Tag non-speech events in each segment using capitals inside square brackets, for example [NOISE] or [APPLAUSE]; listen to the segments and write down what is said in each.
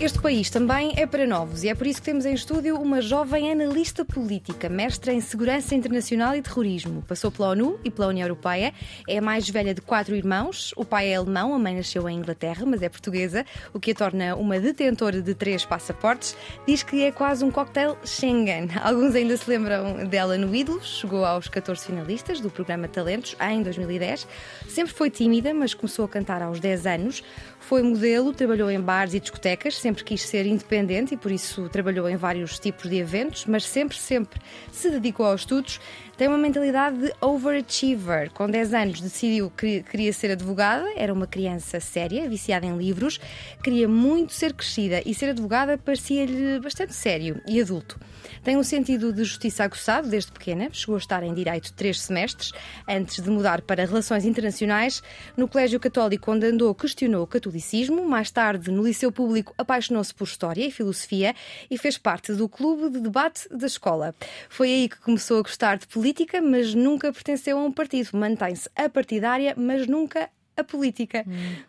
Este país também é para novos e é por isso que temos em estúdio uma jovem analista política, mestra em Segurança Internacional e Terrorismo. Passou pela ONU e pela União Europeia. É a mais velha de quatro irmãos. O pai é alemão, a mãe nasceu em Inglaterra, mas é portuguesa, o que a torna uma detentora de três passaportes. Diz que é quase um cocktail Schengen. [LAUGHS] Alguns ainda se lembram dela no Ídolos. Chegou aos 14 finalistas do programa Talentos em 2010. Sempre foi tímida, mas começou a cantar aos 10 anos. Foi modelo, trabalhou em bares e discotecas, sempre quis ser independente e por isso trabalhou em vários tipos de eventos, mas sempre, sempre se dedicou aos estudos. Tem uma mentalidade de overachiever. Com 10 anos decidiu que queria ser advogada, era uma criança séria, viciada em livros, queria muito ser crescida e ser advogada parecia-lhe bastante sério e adulto. Tem um sentido de justiça aguçado desde pequena, chegou a estar em Direito três semestres, antes de mudar para Relações Internacionais. No Colégio Católico, onde andou, questionou o catolicismo. Mais tarde, no Liceu Público, apaixonou-se por História e Filosofia e fez parte do clube de debate da escola. Foi aí que começou a gostar de política, mas nunca pertenceu a um partido. Mantém-se apartidária, mas nunca a política.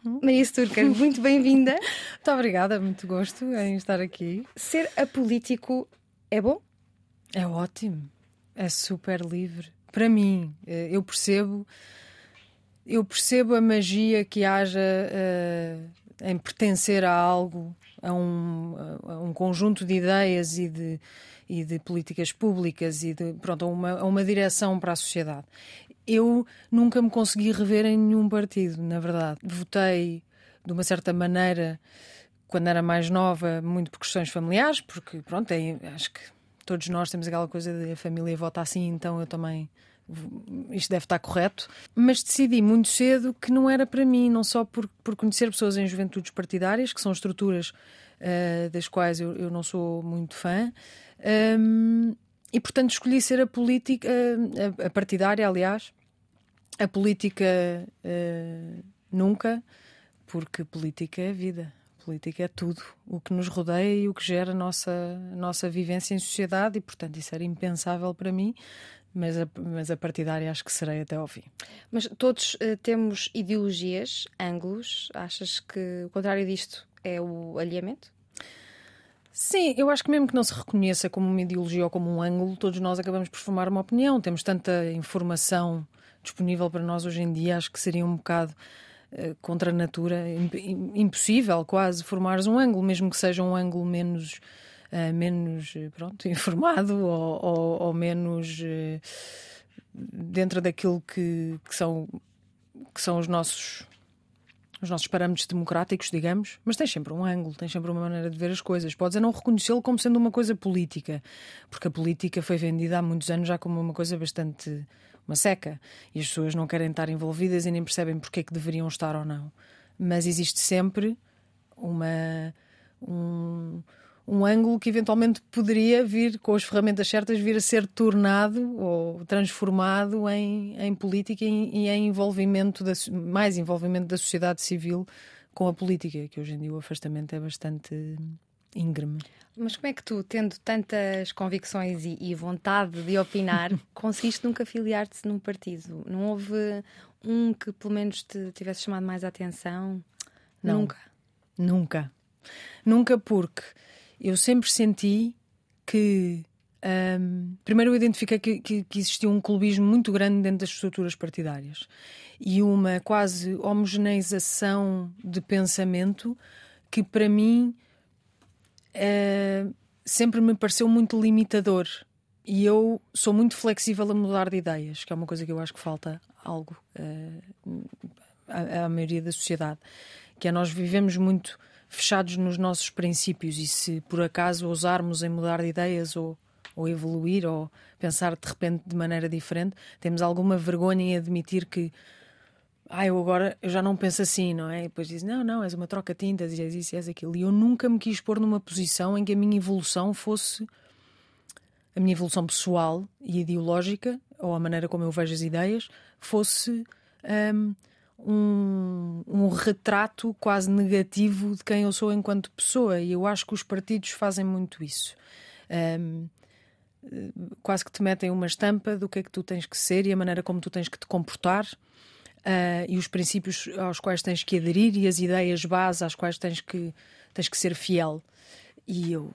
Uhum. Maria Sturker, muito bem-vinda. muito obrigada, muito gosto em estar aqui. Ser apolítico é bom? É ótimo. É super livre. Para mim, eh, eu percebo. Eu percebo a magia que haja uh, em pertencer a algo, a um, a um conjunto de ideias e de, e de políticas públicas e de pronto, a uma, a uma direção para a sociedade. Eu nunca me consegui rever em nenhum partido, na verdade. Votei de uma certa maneira quando era mais nova, muito por questões familiares, porque pronto, é, acho que todos nós temos aquela coisa de a família vota assim, então eu também isto deve estar correto, mas decidi muito cedo que não era para mim, não só por, por conhecer pessoas em juventudes partidárias, que são estruturas uh, das quais eu, eu, não sou muito fã, um, e portanto escolhi ser a política, uh, a, partidária, aliás, a política uh, nunca, porque política é vida política é tudo, o que nos rodeia e o que gera a nossa, nossa vivência em sociedade, e portanto isso era impensável para mim, mas a, mas a partidária acho que serei até ao fim. Mas todos uh, temos ideologias, ângulos, achas que o contrário disto é o alinhamento? Sim, eu acho que mesmo que não se reconheça como uma ideologia ou como um ângulo, todos nós acabamos por formar uma opinião. Temos tanta informação disponível para nós hoje em dia, acho que seria um bocado contra a natura, impossível quase formares um ângulo, mesmo que seja um ângulo menos, uh, menos eh, pronto, [LAUGHS] informado ou, ou, ou menos dentro daquilo que, que, são, que são os nossos os nossos parâmetros democráticos, digamos, mas tem sempre um ângulo, tem sempre uma maneira de ver as coisas. Podes é não reconhecê-lo como sendo uma coisa política, porque a política foi vendida há muitos anos já como uma coisa bastante uma seca e as pessoas não querem estar envolvidas e nem percebem porque é que deveriam estar ou não. Mas existe sempre uma um, um ângulo que eventualmente poderia vir, com as ferramentas certas, vir a ser tornado ou transformado em, em política e, em envolvimento, da, mais envolvimento da sociedade civil com a política, que hoje em dia o afastamento é bastante íngreme. Mas como é que tu, tendo tantas convicções e, e vontade de opinar, [LAUGHS] conseguiste nunca filiar-te num partido? Não houve um que pelo menos te tivesse chamado mais a atenção? Não. Nunca. Nunca. Nunca porque eu sempre senti que. Um, primeiro, eu identifiquei que, que, que, existia um clubismo muito grande dentro das estruturas partidárias e uma quase homogeneização de pensamento que, para mim, uh, sempre me pareceu muito limitador. E eu sou muito flexível a mudar de ideias, que é uma coisa que eu acho que falta algo uh, à, à maioria da sociedade. Que é nós vivemos muito fechados nos nossos princípios e se por acaso ousarmos em mudar de ideias ou, ou evoluir ou pensar de repente de maneira diferente, temos alguma vergonha em admitir que ah, eu agora eu já não penso assim, não é? E depois diz, não, não, és uma troca-tintas, és isso, és aquilo. E eu nunca me quis pôr numa posição em que a minha evolução fosse a minha evolução pessoal e ideológica, ou a maneira como eu vejo as ideias, fosse um, um, um, retrato quase negativo de quem eu sou enquanto pessoa. E eu acho que os partidos fazem muito isso. Um, quase que te metem uma estampa do que é que tu tens que ser e a maneira como tu tens que te comportar. Uh, e os princípios aos quais tens que aderir e as ideias base às quais tens que, tens que ser fiel. E eu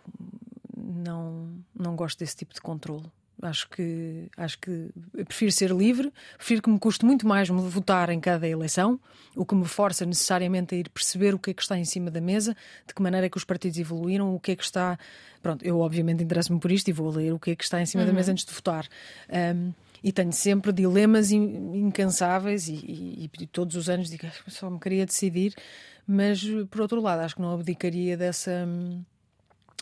não, não gosto desse tipo de controle. Acho que, acho que prefiro ser livre, prefiro que me custe muito mais me votar em cada eleição, o que me força necessariamente a ir perceber o que é que está em cima da mesa, de que maneira é que os partidos evoluíram, o que é que está. Pronto, eu obviamente interesso-me por isto e vou ler o que é que está em cima uhum. da mesa antes de votar. Um, e tenho sempre dilemas incansáveis e, e, e, todos os anos digo ah, só me queria decidir, mas por outro lado acho que não abdicaria dessa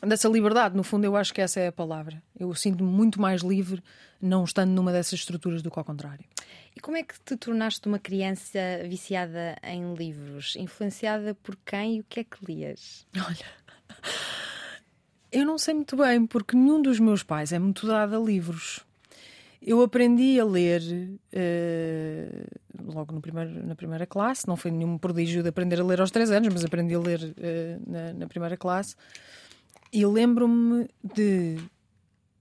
dessa liberdade. No fundo, eu acho que essa é a palavra. Eu sinto-me muito mais livre não estando numa dessas estruturas do que ao contrário. E como é que te tornaste uma criança viciada em livros? Influenciada por quem e o que é que lias? Olha. Eu não sei muito bem, porque nenhum dos meus pais é muito dado a livros. Eu aprendi a ler uh, logo primeiro, na primeira classe, não foi nenhum prodígio de aprender a ler aos três anos, mas aprendi a ler uh, na, na, primeira classe. E lembro-me de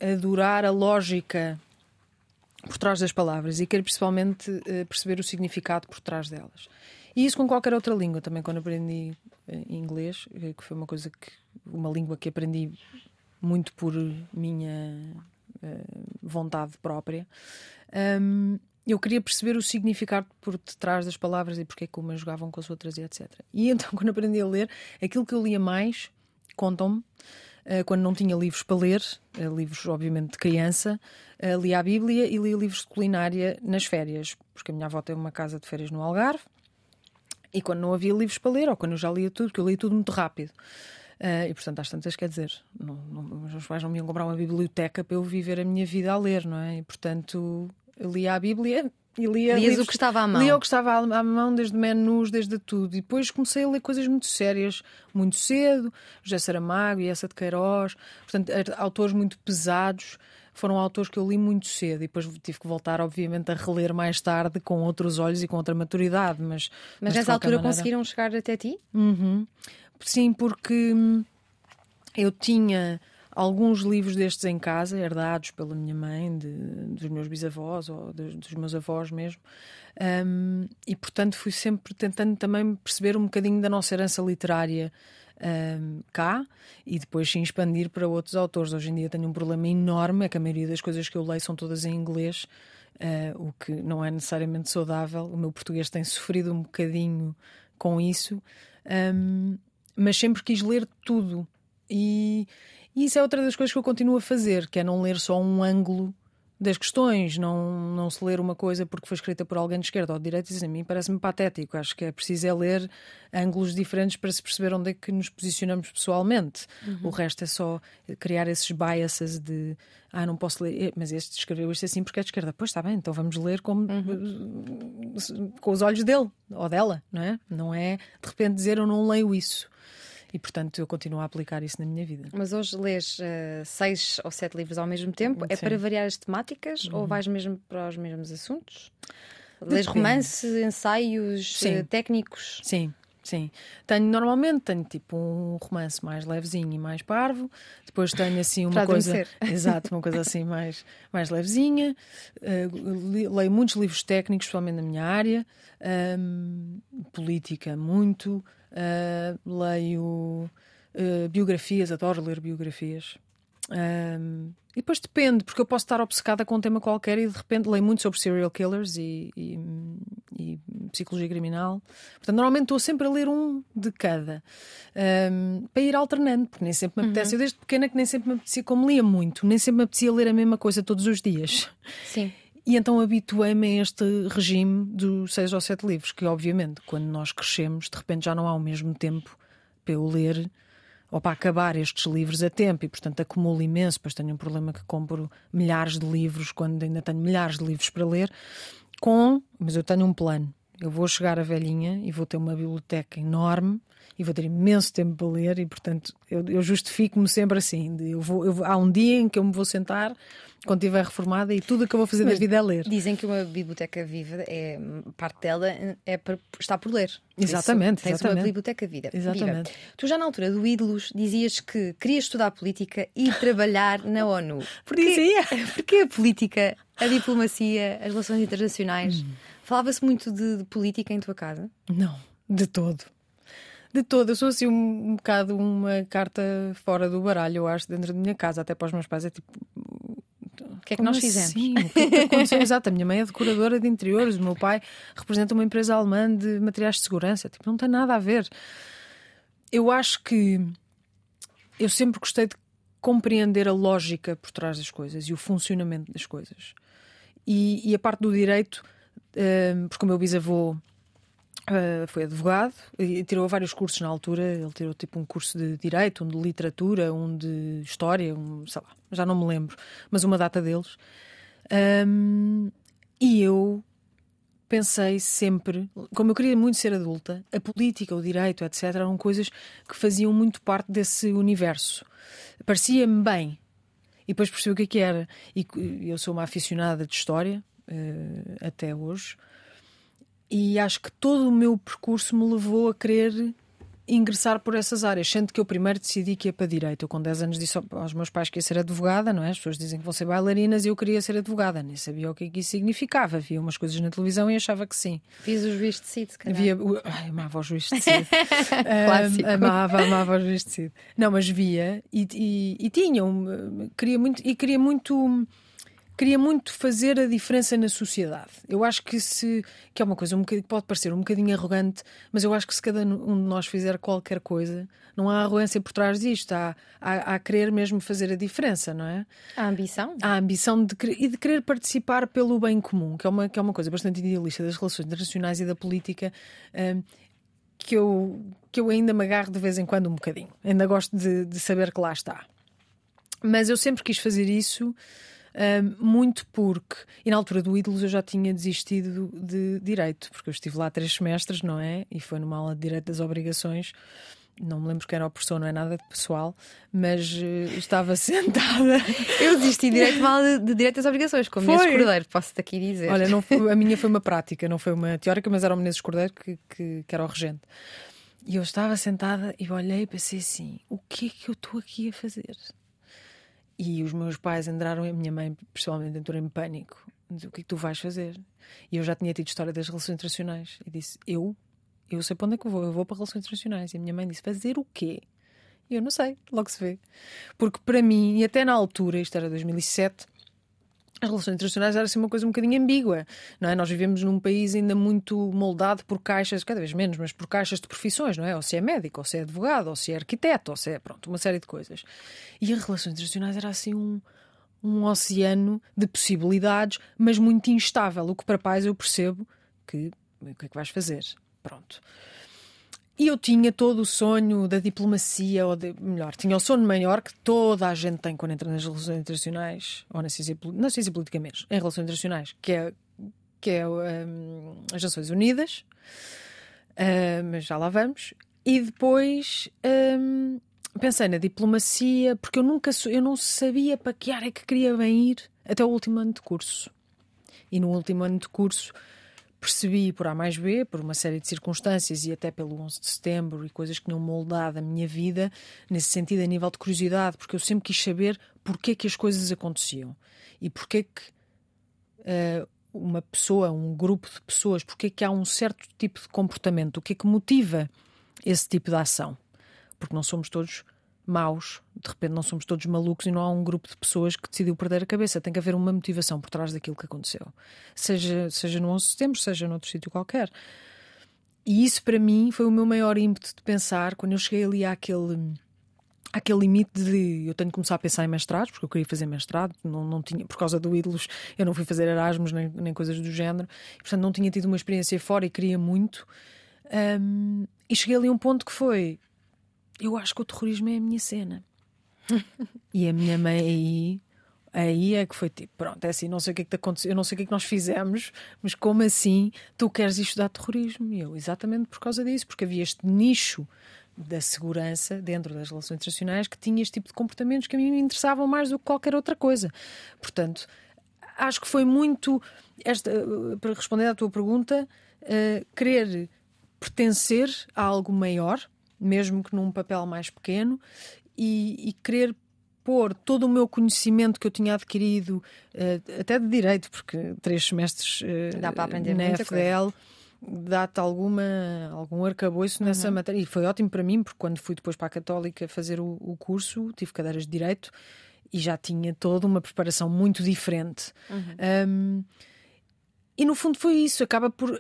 adorar a lógica por trás das palavras e quero principalmente uh, perceber o significado por trás delas. E isso com qualquer outra língua, também quando aprendi inglês, que foi uma coisa que uma língua que aprendi muito por minha vontade própria. Um, eu queria perceber o significado por detrás das palavras e porque é que umas jogavam com as outras e etc. E então, [LAUGHS] quando aprendi a ler, aquilo que eu lia mais, contam-me, eh, quando não tinha livros para ler, eh, livros obviamente de criança, eh, lia a Bíblia e lia livros de culinária nas férias, porque a minha avó tem uma casa de férias no Algarve. E quando não havia livros para ler, ou quando eu já lia tudo, porque eu lia tudo muito rápido. Uh, e portanto, às tantas, quer dizer, não, não, os meus pais não me iam comprar uma biblioteca para eu viver a minha vida a ler, não é? E portanto, eu lia a Bíblia e lia Lias livros, o que estava à mão. Lia o que estava à mão, desde menus, desde tudo. E depois comecei a ler coisas muito sérias, muito cedo. José Saramago e essa de Queiroz. Portanto, autores muito pesados. Foram autores que eu li muito cedo e depois tive que voltar, obviamente, a reler mais tarde com outros olhos e com outra maturidade. Mas, mas, mas nessa altura maneira... conseguiram chegar até ti? Uhum. Sim, porque hum, eu tinha alguns livros destes em casa, herdados pela minha mãe, de, dos meus bisavós ou dos meus avós mesmo. Um, e portanto fui sempre tentando também perceber um bocadinho da nossa herança literária um, cá e depois sim expandir para outros autores. Hoje em dia tenho um problema enorme, é que a maioria das coisas que eu leio são todas em inglês, uh, o que não é necessariamente saudável. O meu português tem sofrido um bocadinho com isso, um, mas sempre quis ler tudo. E, e isso é outra das coisas que eu continuo a fazer, que é não ler só um ângulo das questões, não, não se ler uma coisa porque foi escrita por alguém de esquerda ou de direita, isso a mim parece-me patético. Acho que é preciso é ler ângulos diferentes para se perceber onde é que nos posicionamos pessoalmente. Uhum. O resto é só criar esses biases de ah, não posso ler, mas este escreveu isto assim porque é de esquerda. Pois está bem, então vamos ler como, uhum. com os olhos dele ou dela, não é? Não é de repente dizer eu não leio isso. E, portanto, eu continuo a aplicar isso na minha vida. Mas hoje lês uh, seis ou sete livros ao mesmo tempo? É Sim. para variar as temáticas uhum. ou vais mesmo para os mesmos assuntos? Lês romance, ensaios uh, técnicos? Sim. Sim, tenho normalmente tenho tipo um romance mais levezinho e mais parvo, depois tenho assim [LAUGHS] uma coisa, [LAUGHS] exato, uma coisa assim mais mais levezinha. Uh, leio muitos livros técnicos, principalmente na minha área, um, política muito, Uh, leio uh, biografias, adoro ler biografias. Um, e depois depende, porque eu posso estar obcecada com um tema qualquer e de repente leio muito sobre serial killers e, e, e psicologia criminal. Portanto, normalmente estou sempre a ler um de cada um, para ir alternando, porque nem sempre me apetece. Uhum. Eu, desde pequena, que nem sempre me apetecia, como lia muito, nem sempre me apetecia ler a mesma coisa todos os dias. Sim. E então habituei-me a este regime dos seis ou sete livros, que obviamente, quando nós crescemos, de repente já não há o mesmo tempo para eu ler ou para acabar estes livros a tempo e, portanto, acumulo imenso. Depois tenho um problema que compro milhares de livros quando ainda tenho milhares de livros para ler. Com, mas eu tenho um plano. Eu vou chegar a velhinha e vou ter uma biblioteca enorme e vou ter imenso tempo para ler e, portanto, eu, eu justifico-me sempre assim. Eu vou, eu, há um dia em que eu me vou sentar quando estiver reformada e tudo o que eu vou fazer Mas da vida é ler. Dizem que uma biblioteca viva, é, parte dela é para, está por ler. Exatamente. Isso, tens exatamente. uma biblioteca vida, exatamente. viva. Tu já na altura do Ídolos dizias que querias estudar política e trabalhar na ONU. [LAUGHS] Por Dizia. Porque a política, a diplomacia, as relações internacionais. Hum. Falava-se muito de, de política em tua casa? Não, de todo de todo. Eu sou assim um, um bocado uma carta fora do baralho, eu acho, dentro da minha casa, até para os meus pais. É tipo. O que é que nós fizemos? Sim, o que é que aconteceu? [LAUGHS] Exato, a minha mãe é decoradora de interiores, o meu pai representa uma empresa alemã de materiais de segurança. Tipo, não tem nada a ver. Eu acho que eu sempre gostei de compreender a lógica por trás das coisas e o funcionamento das coisas. E, e a parte do direito, porque o meu bisavô Uh, foi advogado e tirou vários cursos na altura. Ele tirou tipo um curso de direito, um de literatura, um de história, um, sei lá, já não me lembro, mas uma data deles. Um, e eu pensei sempre, como eu queria muito ser adulta, a política, o direito, etc., eram coisas que faziam muito parte desse universo. Parecia-me bem. E depois percebi o que é que era. E eu sou uma aficionada de história, uh, até hoje. E acho que todo o meu percurso me levou a querer ingressar por essas áreas, sendo que eu primeiro decidi que ia para direito. Eu com 10 anos disse aos meus pais que ia ser advogada, não é? As pessoas dizem que vão ser bailarinas e eu queria ser advogada, nem sabia o que, é que isso significava. Via umas coisas na televisão e achava que sim. Fiz o juiz de Cid, Via, ai, amava o juiz de Cid. [LAUGHS] um, amava, amava o juiz de Cid. Não, mas via e, e, e tinha, um, queria muito, e queria muito queria muito fazer a diferença na sociedade. Eu acho que se que é uma coisa um que pode parecer um bocadinho arrogante, mas eu acho que se cada um de nós fizer qualquer coisa, não há arrogância por trás disto, há, há, há querer mesmo fazer a diferença, não é? A ambição? A ambição de e de querer participar pelo bem comum, que é uma, que é uma coisa bastante idealista das relações internacionais e da política. Um, que eu, que eu ainda me agarro de vez em quando um bocadinho. Ainda gosto de, de saber que lá está. Mas eu sempre quis fazer isso muito porque, e na altura do Ídolos eu já tinha desistido de direito, porque eu estive lá três semestres, não é? E foi numa aula de direito das obrigações. Não me lembro quem era a professor, não é nada de pessoal, mas uh, estava [LAUGHS] sentada. Eu desisti de direito mal de, de direito das obrigações, como Menezes Cordeiro, posso-te aqui dizer. Olha, não foi, a minha foi uma [LAUGHS] prática, não foi uma teórica, mas era o Menezes Cordeiro que, que, que era o regente. E eu estava sentada e olhei e pensei assim: o que é que eu estou aqui a fazer? E os meus pais entraram, a minha mãe, pessoalmente, entrou em pânico. Disse, o que é que tu vais fazer? E eu já tinha tido história das relações internacionais. E disse: Eu? Eu sei para onde é que vou. Eu vou para relações internacionais. E a minha mãe disse: Fazer o quê? E eu não sei, logo se vê. Porque para mim, e até na altura, isto era 2007, as relações internacionais era assim uma coisa um bocadinho ambígua, não é? Nós vivemos num país ainda muito moldado por caixas, cada vez menos, mas por caixas de profissões, não é? Ou se é médico, ou se é advogado, ou se é arquiteto, ou se é, pronto, uma série de coisas. E as relações internacionais era assim um, um oceano de possibilidades, mas muito instável, o que para pais eu percebo que o que é que vais fazer? Pronto. E eu tinha todo o sonho da diplomacia, ou de, melhor, tinha o sonho maior que toda a gente tem quando entra nas relações internacionais, ou na ciência, na ciência política mesmo, em relações internacionais, que é, que é um, as Nações Unidas, uh, mas já lá vamos. E depois um, pensei na diplomacia, porque eu nunca eu não sabia para que área é que queria bem ir até o último ano de curso. E no último ano de curso percebi por A mais B, por uma série de circunstâncias e até pelo 11 de setembro e coisas que tinham moldado a minha vida, nesse sentido, a nível de curiosidade, porque eu sempre quis saber porque é que as coisas aconteciam e porque é que uh, uma pessoa, um grupo de pessoas, porque é que há um certo tipo de comportamento, o que é que motiva esse tipo de ação. Porque não somos todos maus, de repente não somos todos malucos e não há um grupo de pessoas que decidiu perder a cabeça. Tem que haver uma motivação por trás daquilo que aconteceu. Seja, seja no 11 de setembro, seja noutro sítio qualquer. E isso para mim foi o meu maior ímpeto de pensar quando eu cheguei ali àquele aquele limite de eu tenho que começar a pensar em mestrados, porque eu queria fazer mestrado, não, não tinha, por causa do ídolos, eu não fui fazer Erasmus nem, nem coisas do género, e, portanto não tinha tido uma experiência fora e queria muito. Um, e cheguei ali a um ponto que foi: eu acho que o terrorismo é a minha cena. [LAUGHS] e a minha mãe aí, Aí é que foi tipo, pronto, é assim, não sei o que é que te aconteceu, eu não sei o que é que nós fizemos, mas como assim tu queres estudar terrorismo? E eu, exatamente por causa disso, porque havia este nicho da segurança dentro das relações internacionais que tinha este tipo de comportamentos que a mim me interessavam mais do que qualquer outra coisa. Portanto, acho que foi muito, esta, para responder à tua pergunta, uh, querer pertencer a algo maior, mesmo que num papel mais pequeno, e, e querer pôr todo o meu conhecimento que eu tinha adquirido, uh, até de direito, porque três semestres uh, Dá para aprender na FDL. Dá-te alguma, algum arcabouço nessa Uhum. matéria. E foi ótimo para mim, porque quando fui depois para a Católica fazer o, o curso, tive cadeiras de Direito e já tinha toda uma preparação muito diferente. Um, e no fundo foi isso, acaba por.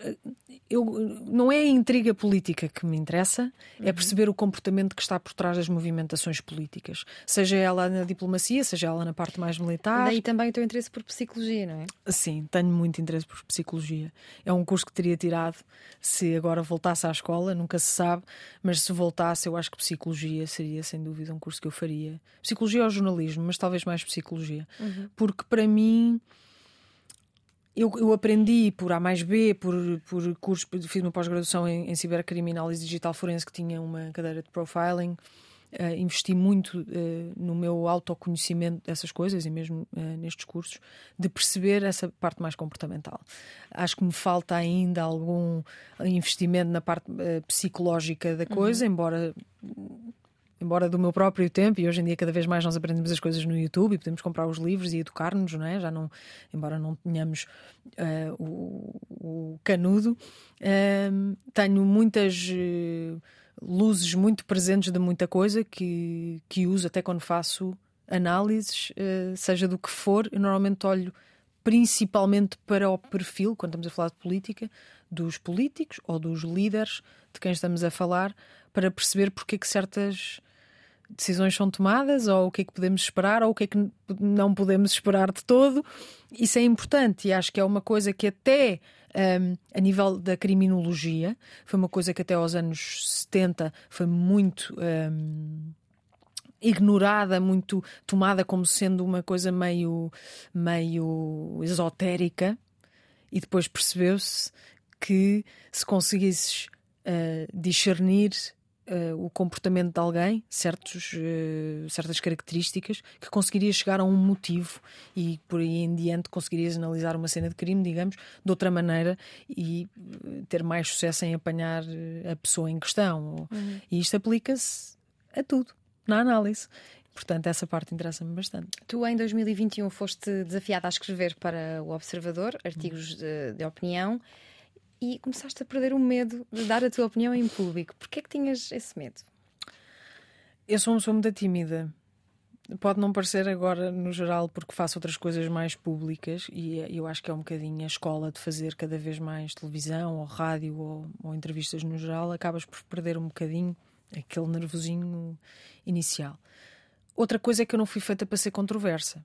Eu, não é a intriga política que me interessa, é perceber o comportamento que está por trás das movimentações políticas, seja ela na diplomacia, seja ela na parte mais militar. Daí também o teu interesse por psicologia, não é? Sim, tenho muito interesse por psicologia. É um curso que teria tirado se agora voltasse à escola, nunca se sabe, mas se voltasse, eu acho que psicologia seria sem dúvida um curso que eu faria. Psicologia ou jornalismo, mas talvez mais psicologia. Porque para mim. Eu, eu aprendi por A mais B, por, por curso, fiz uma pós-graduação em, em cibercriminálise digital forense que tinha uma cadeira de profiling. Uh, investi muito uh, no meu autoconhecimento dessas coisas e mesmo uh, nestes cursos, de perceber essa parte mais comportamental. Acho que me falta ainda algum investimento na parte psicológica da coisa, embora embora do meu próprio tempo, e hoje em dia cada vez mais nós aprendemos as coisas no YouTube e podemos comprar os livros e educar-nos, não é? Já não, embora não tenhamos uh, o, o, canudo, uh, tenho muitas uh, luzes muito presentes de muita coisa que, que uso até quando faço análises, seja do que for, eu normalmente olho principalmente para o perfil, quando estamos a falar de política, dos políticos ou dos líderes de quem estamos a falar, para perceber porque é que certas decisões são tomadas, ou o que é que podemos esperar, ou o que é que não podemos esperar de todo. Isso é importante e acho que é uma coisa que até um, a nível da criminologia foi uma coisa que até aos anos 70 foi muito um, ignorada, muito tomada como sendo uma coisa meio, meio esotérica, e depois percebeu-se que se conseguisses uh, discernir Uh, o comportamento de alguém, certos, uh, certas características, que conseguirias chegar a um motivo e por aí em diante conseguirias analisar uma cena de crime, digamos, de outra maneira e uh, ter mais sucesso em apanhar a pessoa em questão. Uhum. E isto aplica-se a tudo, na análise. Portanto, essa parte interessa-me bastante. Tu, em 2021, foste desafiada a escrever para o Observador artigos de, de opinião e começaste a perder o medo de dar a tua opinião em público. Porquê é que tinhas esse medo? Eu sou uma pessoa muito tímida. Pode não parecer agora, no geral, porque faço outras coisas mais públicas e eu acho que é um bocadinho a escola de fazer cada vez mais televisão ou rádio ou, ou entrevistas no geral, acabas por perder um bocadinho aquele nervosinho inicial. Outra coisa é que eu não fui feita para ser controversa.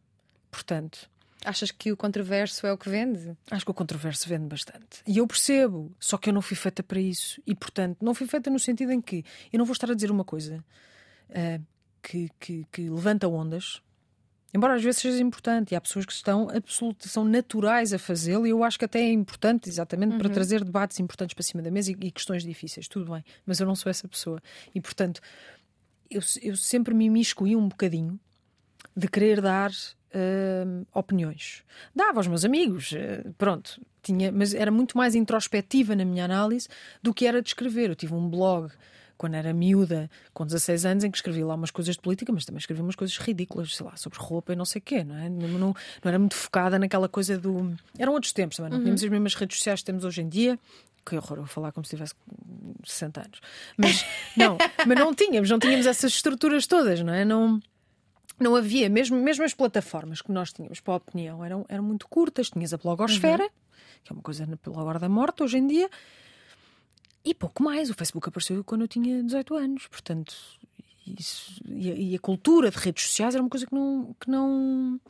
Portanto, Achas que o controverso é o que vende? Acho que o controverso vende bastante. E eu percebo, só que eu não fui feita para isso. E, portanto, não fui feita no sentido em que eu não vou estar a dizer uma coisa uh, que, que, que, levanta ondas, embora às vezes seja importante. E há pessoas que estão absolutamente, são naturais a fazê-lo, e eu acho que até é importante, exatamente, uhum. para trazer debates importantes para cima da mesa e, e, questões difíceis. Tudo bem, mas eu não sou essa pessoa. E, portanto, eu, eu sempre me imiscuí um bocadinho de querer dar Uh, opiniões. Dava aos meus amigos, uh, pronto, tinha, mas era muito mais introspectiva na minha análise do que era de escrever. Eu tive um blog quando era miúda, com 16 anos, em que escrevi lá umas coisas de política, mas também escrevi umas coisas ridículas, sei lá, sobre roupa e não sei o quê, não é? Não, não, não, era muito focada naquela coisa do. Eram outros tempos também, não uhum. tínhamos as mesmas redes sociais que temos hoje em dia. Que horror, eu vou falar como se tivesse 60 anos. Mas não, mas não tínhamos, não tínhamos essas estruturas todas, não é? Não não havia, mesmo, mesmo as plataformas que nós tínhamos para a opinião eram, eram muito curtas. Tinhas a blogosfera, uhum. que é uma coisa pela hora da morte hoje em dia, e pouco mais. O Facebook apareceu quando eu tinha 18 anos, portanto, isso, e, a, e a cultura de redes sociais era uma coisa que não, que não,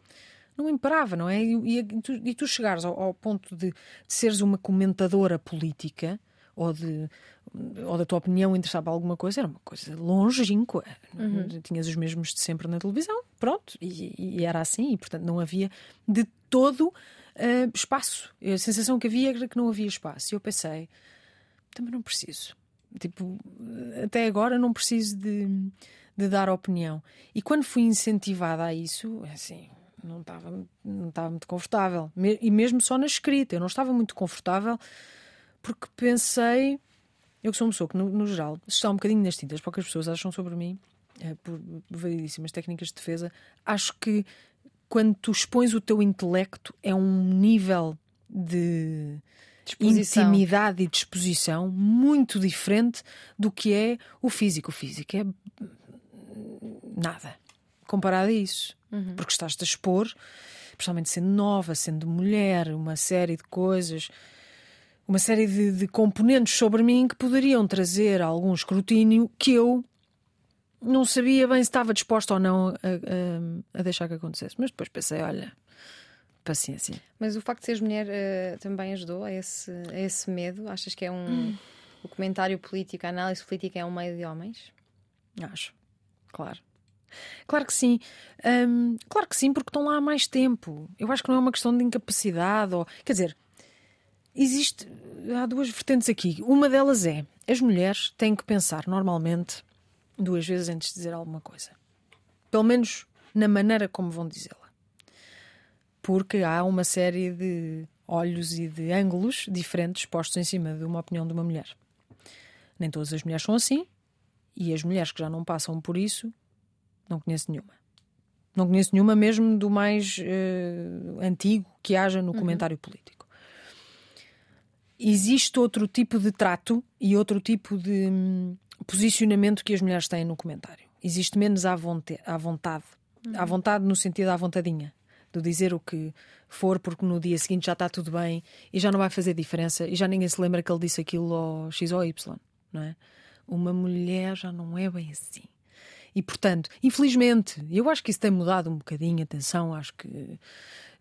não imperava, não é? E, e, tu, e tu chegares ao, ao ponto de, de seres uma comentadora política ou de ou da tua opinião interessava alguma coisa, era uma coisa longínqua. Uhum. Tinhas os mesmos de sempre na televisão, pronto, e, e era assim, e portanto não havia de todo uh, espaço. A sensação que havia era que não havia espaço. E eu pensei, também não preciso. Tipo, até agora não preciso de, de dar opinião. E quando fui incentivada a isso, é assim, não estava, não estava muito confortável. E mesmo só na escrita, eu não estava muito confortável porque pensei. Eu que sou uma pessoa que, no, no geral, está um bocadinho nas tintas, poucas pessoas acham sobre mim, é, por variedíssimas técnicas de defesa, acho que quando tu expões o teu intelecto é um nível de intimidade e disposição muito diferente do que é o físico. O físico é nada comparado a isso. Uhum. Porque estás-te a expor, especialmente sendo nova, sendo mulher, uma série de coisas, uma série de, de componentes sobre mim que poderiam trazer algum escrutínio que eu não sabia bem se estava disposta ou não a, a, a deixar que acontecesse. Mas depois pensei, olha, paciência. Mas o facto de seres mulher uh, também ajudou a esse, a esse medo? Achas que é um. Hum. O comentário político, a análise política é um meio de homens? Acho, claro. Claro que sim. Um, claro que sim, porque estão lá há mais tempo. Eu acho que não é uma questão de incapacidade. Ou... Quer dizer, existe. Há duas vertentes aqui. Uma delas é: as mulheres têm que pensar normalmente duas vezes antes de dizer alguma coisa. Pelo menos na maneira como vão dizê-la. Porque há uma série de olhos e de ângulos diferentes postos em cima de uma opinião de uma mulher. Nem todas as mulheres são assim, e as mulheres que já não passam por isso não conheço nenhuma. Não conheço nenhuma, mesmo do mais uh, antigo que haja no uhum. comentário político. Existe outro tipo de trato e outro tipo de hum, posicionamento que as mulheres têm no comentário. Existe menos à, vontade, à vontade. Uhum. À vontade no sentido à vontadinha. De dizer o que for, porque no dia seguinte já está tudo bem e já não vai fazer diferença e já ninguém se lembra que ele disse aquilo ao X ou Y, não é? Uma mulher já não é bem assim. E, portanto, infelizmente, eu acho que isso tem mudado um bocadinho, atenção, acho que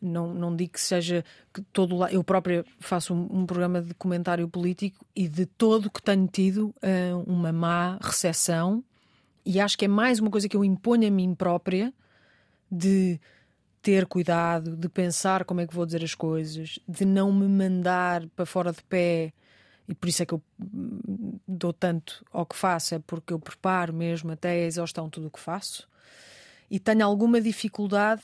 não, não digo que seja que todo eu própria faço um, um, programa de comentário político e de todo que tenho tido uh, uma má recepção. E acho que é mais uma coisa que eu imponho a mim própria de ter cuidado, de pensar como é que vou dizer as coisas, de não me mandar para fora de pé. E por isso é que eu dou tanto ao que faço, é porque eu preparo mesmo até a exaustão tudo o que faço. E tenho alguma dificuldade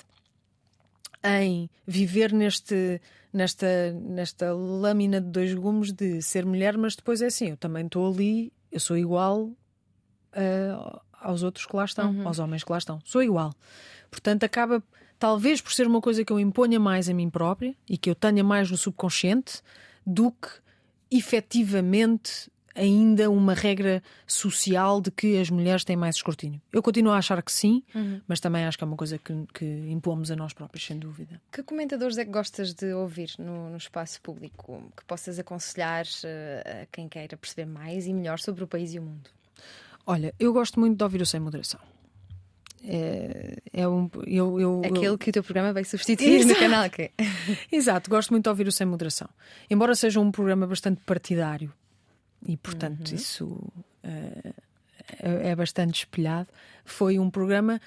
em viver neste, nesta, nesta lâmina de dois gumes de ser mulher, mas depois é assim, eu também estou ali, eu sou igual uh, aos outros que lá estão, uhum. aos homens que lá estão, sou igual. Portanto, acaba, talvez por ser uma coisa que eu imponha mais a mim própria e que eu tenha mais no subconsciente do que efetivamente ainda uma regra social de que as mulheres têm mais escrutínio. Eu continuo a achar que sim, uhum. mas também acho que é uma coisa que, que, impomos a nós próprios, sem dúvida. Que comentadores é que gostas de ouvir no, no espaço público que possas aconselhar uh, a quem queira perceber mais e melhor sobre o país e o mundo? Olha, eu gosto muito de ouvir o Sem Moderação. É, é um, eu, eu, Aquele eu... que o teu programa vai substituir Exato. no canal. Que... [LAUGHS] Exato, gosto muito de ouvir o Sem Moderação. Embora seja um programa bastante partidário e, portanto, uhum. isso uh, é bastante espelhado, foi um programa.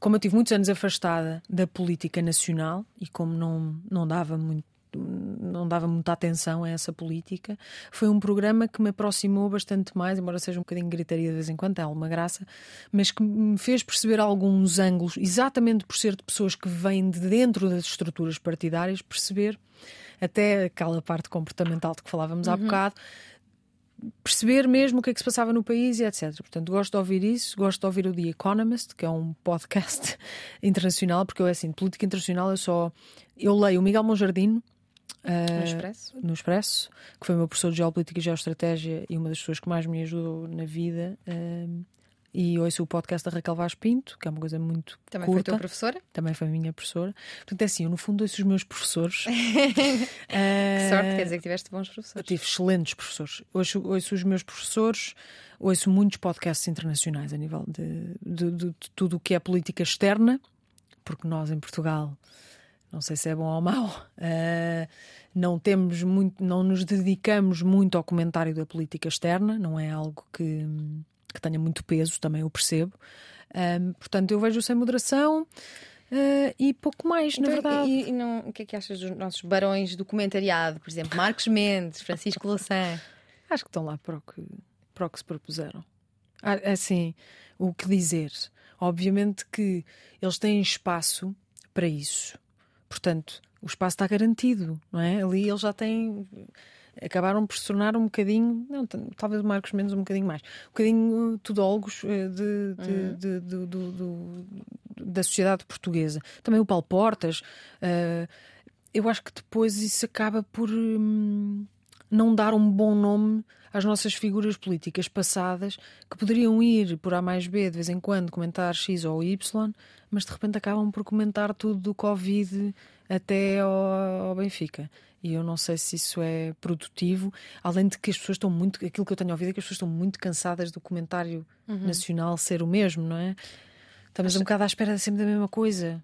Como eu tive muitos anos afastada da política nacional e como não, não dava muito não dava muita atenção a essa política. Foi um programa que me aproximou bastante mais, embora seja um bocadinho gritaria de vez em quando, é alguma graça, mas que me fez perceber alguns ângulos, exatamente por ser de pessoas que vêm de dentro das estruturas partidárias, perceber até aquela parte comportamental de que falávamos uhum. há bocado, perceber mesmo o que é que se passava no país e etc. Portanto, gosto de ouvir isso, gosto de ouvir o The Economist, que é um podcast [LAUGHS] internacional, porque eu é assim, política internacional eu só eu leio o Miguel Monjardino, no Expresso? No Expresso, que foi o meu professor de Geopolítica e Geoestratégia e uma das pessoas que mais me ajudou na vida. Uh, e ouço o podcast da Raquel Vaz Pinto, que é uma coisa muito Também curta. foi tua professora? Também foi a minha professora. Portanto, é assim, eu no fundo ouço os meus professores. uh, [LAUGHS] que sorte, quer dizer que tiveste bons professores. Tive excelentes professores. Ouço, ouço os meus professores, ouço muitos podcasts internacionais a nível de, de, de, de tudo o que é política externa, porque nós em Portugal não sei se é bom ou mau. Uh, [LAUGHS] não temos muito, não nos dedicamos muito ao comentário da política externa, não é algo que, que tenha muito peso, também eu percebo. Um, portanto, eu vejo sem moderação. Uh, e pouco mais, então, na verdade. E, e não, o que é que achas dos nossos barões do comentariado? Por exemplo, Marcos Mendes, Francisco Louçã. Acho que estão lá para o que, para o que se propuseram. Ah, assim, o que dizer? Obviamente que eles têm espaço para isso. Portanto, o espaço está garantido, não é? Ali eles já têm. Acabaram por se tornar um bocadinho, não, talvez o Marcos menos um bocadinho mais, um bocadinho tudólogos eh, de, de, uhum. de, de, de, da sociedade portuguesa. Também o Paulo Portas. Uh, eu acho que depois isso acaba por hum, não dar um bom nome às nossas figuras políticas passadas que poderiam ir por A mais B de vez em quando comentar X ou Y, mas de repente acabam por comentar tudo do Covid até ao, ao Benfica. E eu não sei se isso é produtivo, além de que as pessoas estão muito. Aquilo que eu tenho ouvido é que as pessoas estão muito cansadas do comentário uhum. nacional ser o mesmo, não é? Estamos Acho... um bocado à espera sempre da mesma coisa.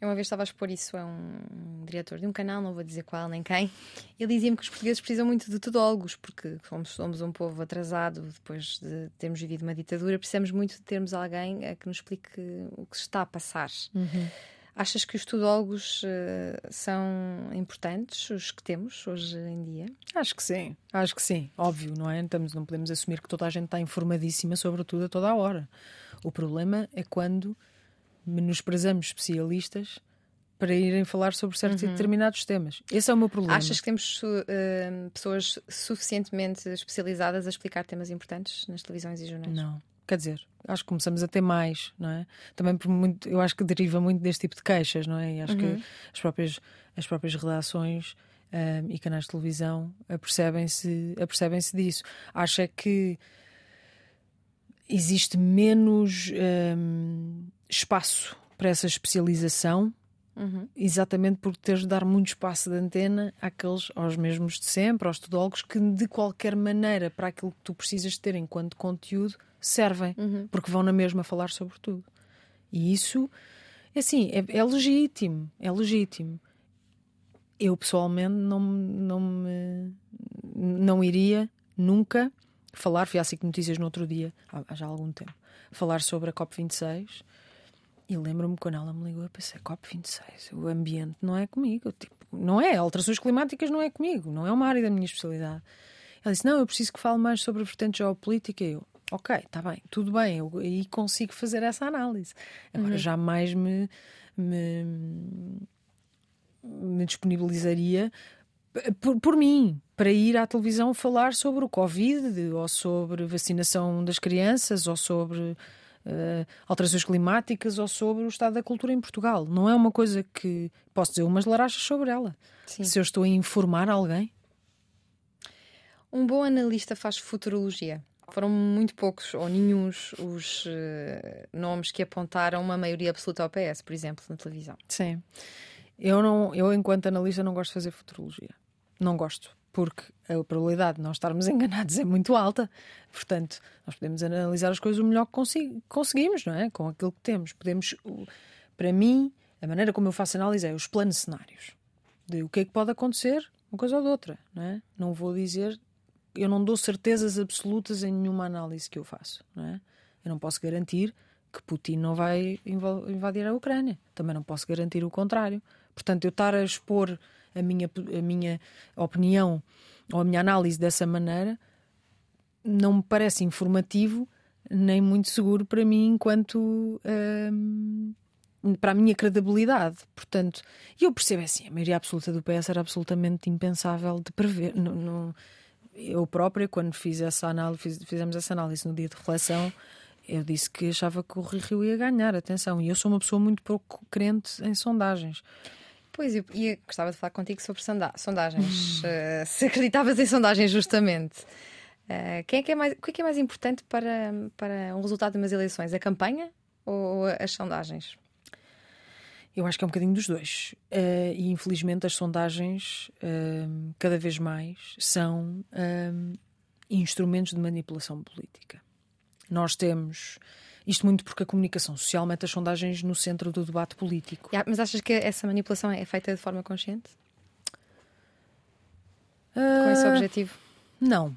Eu uma vez estava a expor isso a um diretor de um canal, não vou dizer qual nem quem. Ele dizia-me que os portugueses precisam muito de tudólogos, porque somos, somos um povo atrasado depois de termos vivido uma ditadura, precisamos muito de termos alguém que nos explique o que se está a passar. Uhum. Achas que os tudólogos uh, são importantes, os que temos hoje em dia? Acho que sim, acho que sim, óbvio, não é? Estamos, não podemos assumir que toda a gente está informadíssima sobre tudo a toda a hora. O problema é quando menosprezamos especialistas para irem falar sobre certos uhum. e determinados temas. Esse é o meu problema. Achas que temos uh, pessoas suficientemente especializadas a explicar temas importantes nas televisões e jornais? Não. Quer dizer, acho que começamos a ter mais, não é? Também por muito, eu acho que deriva muito deste tipo de queixas, não é? E acho uhum. que as próprias, as próprias redações um, e canais de televisão apercebem-se apercebem disso. Acho é que existe menos um, espaço para essa especialização. Uhum. Exatamente porque tens de dar muito espaço de antena àqueles, aos mesmos de sempre, aos tudólogos, que de qualquer maneira, para aquilo que tu precisas ter enquanto conteúdo, servem, uhum. porque vão na mesma falar sobre tudo. E isso, assim, é, é legítimo, é legítimo. Eu pessoalmente não, não, me, não iria nunca falar, fui à SIC Notícias no outro dia, há já algum tempo, falar sobre a COP26. E lembro-me quando ela me ligou, eu pensei, COP26, o ambiente não é comigo. Tipo, não é, alterações climáticas não é comigo, não é uma área da minha especialidade. Ela disse, não, eu preciso que fale mais sobre a vertente geopolítica. E eu, ok, está bem, tudo bem, eu aí consigo fazer essa análise. Agora uhum. jamais me, me, me disponibilizaria por, por, mim, para ir à televisão falar sobre o Covid, ou sobre vacinação das crianças, ou sobre uh, alterações climáticas, ou sobre o estado da cultura em Portugal. Não é uma coisa que posso dizer umas larachas sobre ela. Sim. Se eu estou a informar alguém. Um bom analista faz futurologia. Foram muito poucos ou nenhums os uh, nomes que apontaram uma maioria absoluta ao PS, por exemplo, na televisão. Sim. Eu, não, eu, enquanto analista, não gosto de fazer futurologia. Não gosto. Porque a probabilidade de nós estarmos [LAUGHS] enganados é muito alta. Portanto, nós podemos analisar as coisas o melhor que conseguimos, não é? Com aquilo que temos. Podemos. Para mim, a maneira como eu faço análise é os planos cenários. De o que é que pode acontecer, uma coisa ou outra, não é? Não vou dizer eu não dou certezas absolutas em nenhuma análise que eu faço. Não é? Eu não posso garantir que Putin não vai invadir a Ucrânia. Também não posso garantir o contrário. Portanto, eu estar a expor a minha, a minha opinião ou a minha análise dessa maneira não me parece informativo nem muito seguro para mim enquanto hum, para a minha credibilidade. Portanto, eu percebo é assim, a maioria absoluta do PS era absolutamente impensável de prever. Não, não, eu própria, quando fiz essa análise, fiz, fizemos essa análise no dia de reflexão, eu disse que achava que o Rio ia ganhar, atenção, e eu sou uma pessoa muito pouco crente em sondagens. Pois, eu, e gostava de falar contigo sobre sondagens. uh, [LAUGHS] se acreditavas em sondagens, justamente. Uh, quem é que é mais, o que é, que é mais importante para, para um resultado de umas eleições? A campanha ou as sondagens? Eu acho que é um bocadinho dos dois. Uh, e infelizmente as sondagens, uh, cada vez mais, são uh, instrumentos de manipulação política. Nós temos. Isto muito porque a comunicação social mete as sondagens no centro do debate político. Yeah, mas achas que essa manipulação é feita de forma consciente? com esse objetivo? Não.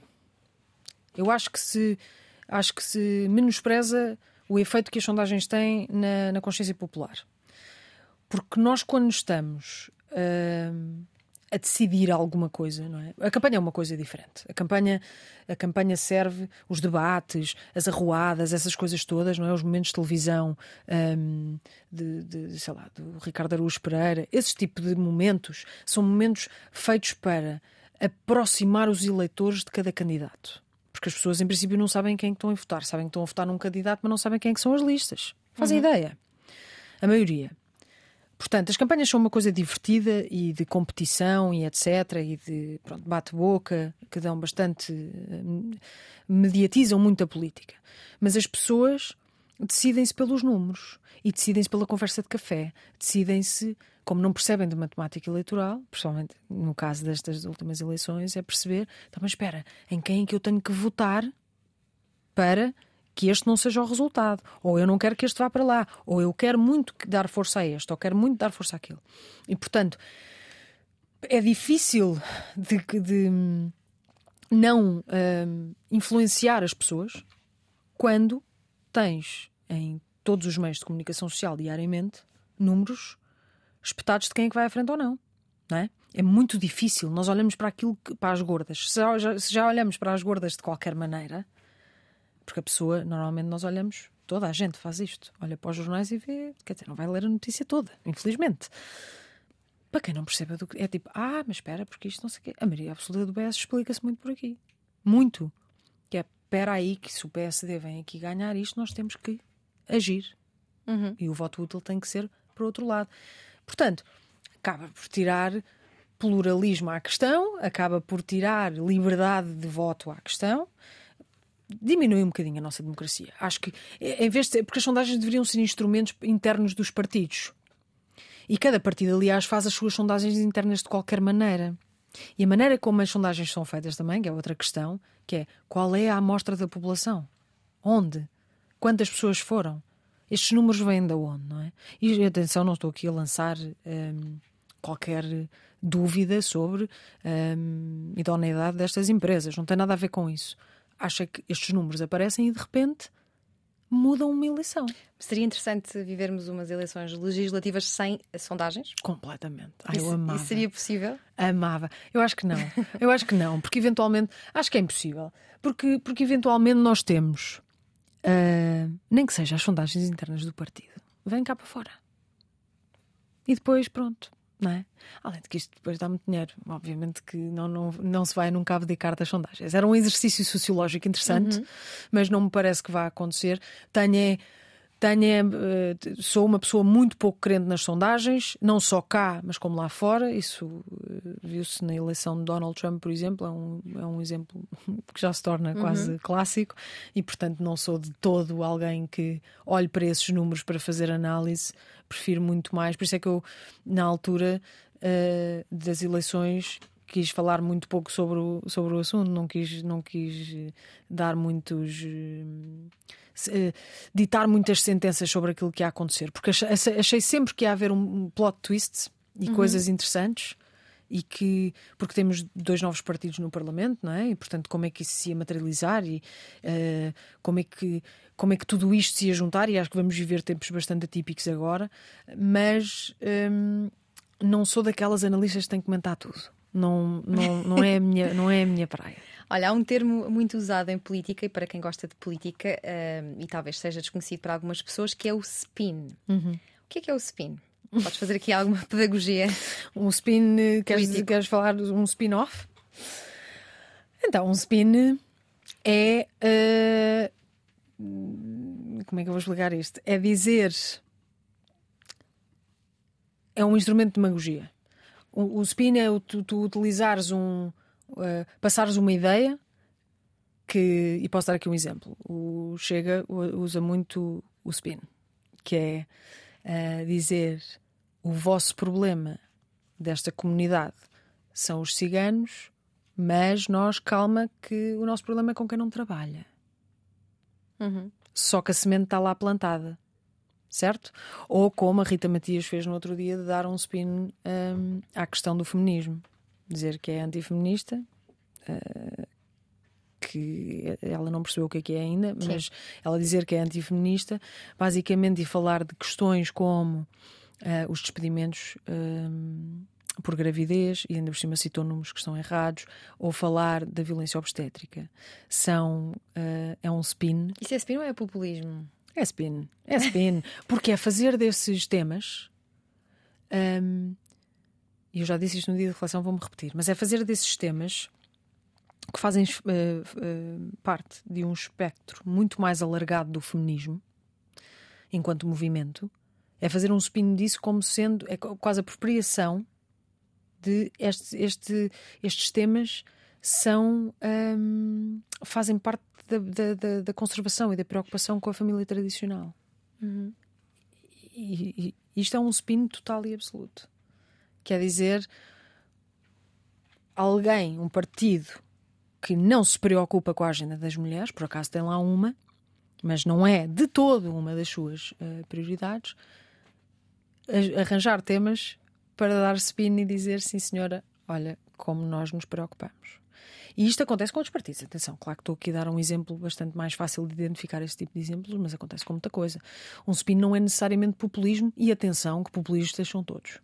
Eu acho que se acho que se menospreza o efeito que as sondagens têm na, na consciência popular. Porque nós, quando estamos uh, a decidir alguma coisa, não é? A campanha é uma coisa diferente. A campanha, a campanha serve os debates, as arruadas, essas coisas todas, não é? Os momentos de televisão um, de, de, sei lá, do Ricardo Araújo Pereira, esse tipo de momentos são momentos feitos para aproximar os eleitores de cada candidato. Porque as pessoas, em princípio, não sabem quem é estão a votar. Sabem que estão a votar num candidato, mas não sabem quem é são as listas. Fazem uhum. ideia. A maioria. Portanto, as campanhas são uma coisa divertida e de competição e etc. E de bate-boca, que dão bastante. Eh, mediatizam muito a política. Mas as pessoas decidem-se pelos números e decidem-se pela conversa de café, decidem-se, como não percebem de matemática eleitoral, principalmente no caso destas últimas eleições, é perceber, então, mas espera, em quem é que eu tenho que votar para que este não seja o resultado, ou eu não quero que este vá para lá, ou eu quero muito dar força a este, ou quero muito dar força àquele. E portanto, é difícil de, de não um, influenciar as pessoas quando tens em todos os meios de comunicação social diariamente números espetados de quem é que vai à frente ou não. não é? é muito difícil. Nós olhamos para aquilo que, para as gordas. Se já, se já olhamos para as gordas de qualquer maneira, porque a pessoa, normalmente nós olhamos, toda a gente faz isto, olha para os jornais e vê, quer dizer, não vai ler a notícia toda, infelizmente. Para quem não percebe do que é tipo, ah, mas espera, porque isto não sei o quê. A maioria absoluta do PS explica-se muito por aqui. Muito. Que é, espera aí, que se o PSD vem aqui ganhar isto, nós temos que agir. Uhum. E o voto útil tem que ser para o outro lado. Portanto, acaba por tirar pluralismo à questão, acaba por tirar liberdade de voto à questão diminui um bocadinho a nossa democracia. Acho que, em vez de porque as sondagens deveriam ser instrumentos internos dos partidos. E cada partido, aliás, faz as suas sondagens internas de qualquer maneira. E a maneira como as sondagens são feitas também, que é outra questão, que é qual é a amostra da população? Onde? Quantas pessoas foram? Estes números vêm de onde, não é? E atenção, não estou aqui a lançar hum, qualquer dúvida sobre hum, idoneidade destas empresas. Não tem nada a ver com isso acha que estes números aparecem e de repente mudam uma eleição. Seria interessante vivermos umas eleições legislativas sem sondagens? Completamente. Eu amava. Isso seria possível? Amava. Eu acho que não. Eu acho que não, porque eventualmente acho que é impossível. Porque, porque eventualmente nós temos uh, nem que seja as sondagens internas do partido. Vem cá para fora. E depois, pronto, não é? Além de que isto depois dá muito dinheiro. Obviamente que não, não, não se vai nunca abdicar das sondagens. Era um exercício sociológico interessante, uhum. mas não me parece que vá acontecer. Tenho é tenha, eh, sou uma pessoa muito pouco crente nas sondagens, não só cá, mas como lá fora. Isso eh, viu-se na eleição de Donald Trump, por exemplo, é um, é um exemplo [LAUGHS] que já se torna uhum. quase clássico, e portanto não sou de todo alguém que olhe para esses números para fazer análise, prefiro muito mais. Por isso é que eu, na altura uh, das eleições, quis falar muito pouco sobre o, sobre o assunto, não quis, não quis dar muitos. Uh, uh, ditar muitas sentenças sobre aquilo que ia acontecer, porque achei, achei sempre que ia haver um plot twist e uhum. coisas interessantes e que porque temos dois novos partidos no Parlamento, não é? E portanto como é que isso se ia materializar e uh, como é que como é que tudo isto se ia juntar e acho que vamos viver tempos bastante atípicos agora, mas um, não sou daquelas analistas que têm que comentar tudo. Não, não, não, é a minha, [LAUGHS] não é a minha praia. Olha, há um termo muito usado em política e para quem gosta de política, uh, e talvez seja desconhecido para algumas pessoas, que é o spin. Uhum. O que é, que é o spin? Podes fazer aqui alguma [LAUGHS] pedagogia? Um spin, eh, queres, queres falar de um spin-off? Então, um spin é. Uh, como é que eu vou explicar isto? É dizer. É um instrumento de demagogia. O, o spin é o, tu, tu utilizares um uh, passares uma ideia que, e posso dar aqui um exemplo. O Chega usa muito o spin, que é uh, dizer o vosso problema desta comunidade são os ciganos, mas nós, calma, que o nosso problema é com quem não trabalha. Uhum. Só que a semente está lá plantada, certo? Ou como a Rita Matias fez no outro dia, de dar um spin um, à questão do feminismo dizer que é antifeminista, uh, que ela não percebeu o que é que é ainda, Sim. mas ela dizer que é antifeminista, basicamente, e falar de questões como uh, os despedimentos. Uh, por gravidez, e ainda por cima citou números que estão errados, ou falar da violência obstétrica. São, uh, é um spin. Isso é spin ou é populismo? É spin. É spin. porque é fazer desses temas. Um, e eu já disse isto no dia de reflexão, vou-me repetir, mas é fazer desses temas que fazem uh, uh, parte de um espectro muito mais alargado do feminismo, enquanto movimento, é fazer um spin disso como sendo é quase apropriação de este, este, estes temas são um, fazem parte da, da, da, conservação e da preocupação com a família tradicional. Uhum. E, e, isto é um spin total e absoluto. Quer dizer, alguém, um partido que não se preocupa com a agenda das mulheres, por acaso tem lá uma, mas não é de todo uma das suas uh, prioridades, arranjar temas para dar spin e dizer sim, senhora, olha como nós nos preocupamos. E isto acontece com outros partidos. Atenção, claro que estou aqui a dar um exemplo bastante mais fácil de identificar este tipo de exemplos, mas acontece com muita coisa. Um spin não é necessariamente populismo, e atenção, que populistas são todos.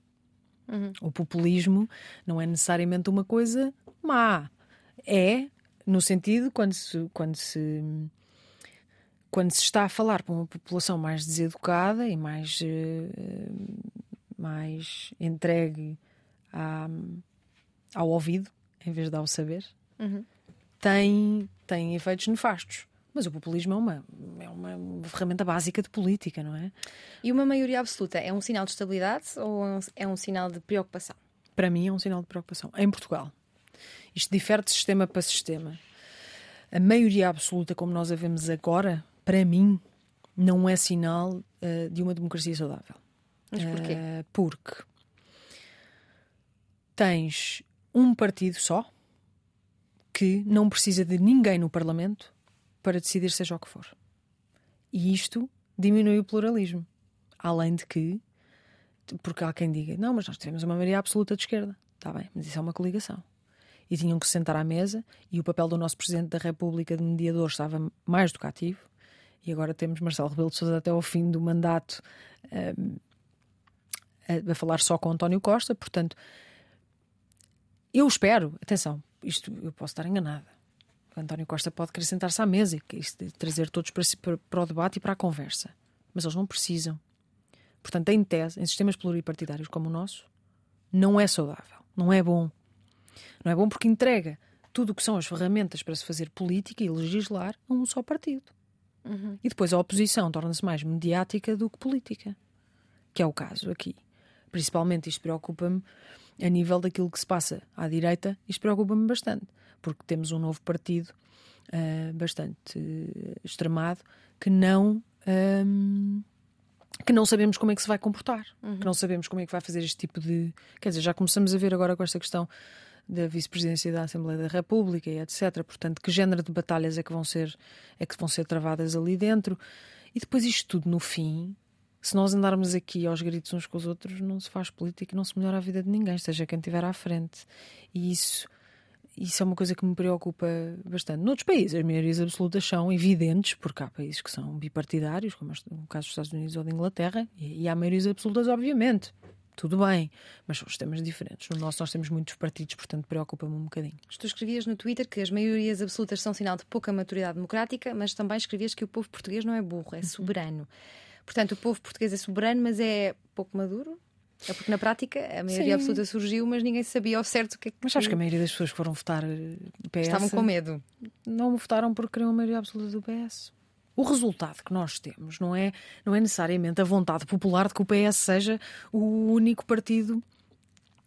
Uhum. O populismo não é necessariamente uma coisa má. É, no sentido, quando se, quando se, quando se está a falar para uma população mais deseducada e mais, uh, mais entregue à, ao ouvido, em vez de ao saber, uhum. tem, tem efeitos nefastos. Mas o populismo é uma, é uma ferramenta básica de política, não é? E uma maioria absoluta é um sinal de estabilidade ou é um sinal de preocupação? Para mim é um sinal de preocupação. Em Portugal. Isto difere de sistema para sistema. A maioria absoluta, como nós a vemos agora, para mim, não é sinal uh, de uma democracia saudável. Mas porquê? Uh, porque tens um partido só que não precisa de ninguém no Parlamento para decidir seja o que for. E isto diminui o pluralismo. Além de que, porque há quem diga, não, mas nós tivemos uma maioria absoluta de esquerda. Está bem, mas isso é uma coligação. E tinham que sentar à mesa, e o papel do nosso Presidente da República de mediador estava mais do que ativo. E agora temos Marcelo Rebelo de Sousa até ao fim do mandato um, a, a falar só com António Costa. Portanto, eu espero, atenção, isto eu posso estar enganada. António Costa pode querer sentar-se à mesa e trazer todos para, para, para o debate e para a conversa. Mas eles não precisam. Portanto, em tese, em sistemas pluripartidários como o nosso, não é saudável, não é bom. Não é bom porque entrega tudo o que são as ferramentas para se fazer política e legislar a um só partido. Uhum. E depois a oposição torna-se mais mediática do que política, que é o caso aqui. Principalmente isto preocupa-me a nível daquilo que se passa à direita, isto preocupa-me bastante, porque temos um novo partido uh, bastante uh, extremado que não. Um, que não sabemos como é que se vai comportar, uhum. que não sabemos como é que vai fazer este tipo de. Quer dizer, já começamos a ver agora com esta questão da vice-presidência da Assembleia da República e etc. Portanto, que género de batalhas é que vão ser é que vão ser travadas ali dentro? E depois isto tudo no fim se nós andarmos aqui aos gritos uns com os outros, não se faz política, não se melhora a vida de ninguém, seja quem estiver à frente. E isso, isso é uma coisa que me preocupa bastante. Noutros países, as maiorias absolutas são evidentes, porque há países que são bipartidários, como o caso dos Estados Unidos ou da Inglaterra, e há maiorias absolutas, obviamente. Tudo bem, mas são sistemas diferentes. No nosso, nós temos muitos partidos, portanto, preocupa-me um bocadinho. Tu escrevias no Twitter que as maiorias absolutas são sinal de pouca maturidade democrática, mas também escrevias que o povo português não é burro, é uhum. Portanto, o povo português é soberano, mas é pouco maduro. É porque na prática a maioria Sim. absoluta surgiu, mas ninguém sabia ao certo o que é que. Mas acho que a maioria das pessoas que foram votar eh, PS. Estavam com medo. Não votaram porque queriam a maioria absoluta do PS. O resultado que nós temos não é, não é necessariamente a vontade popular de que o PS seja o único partido,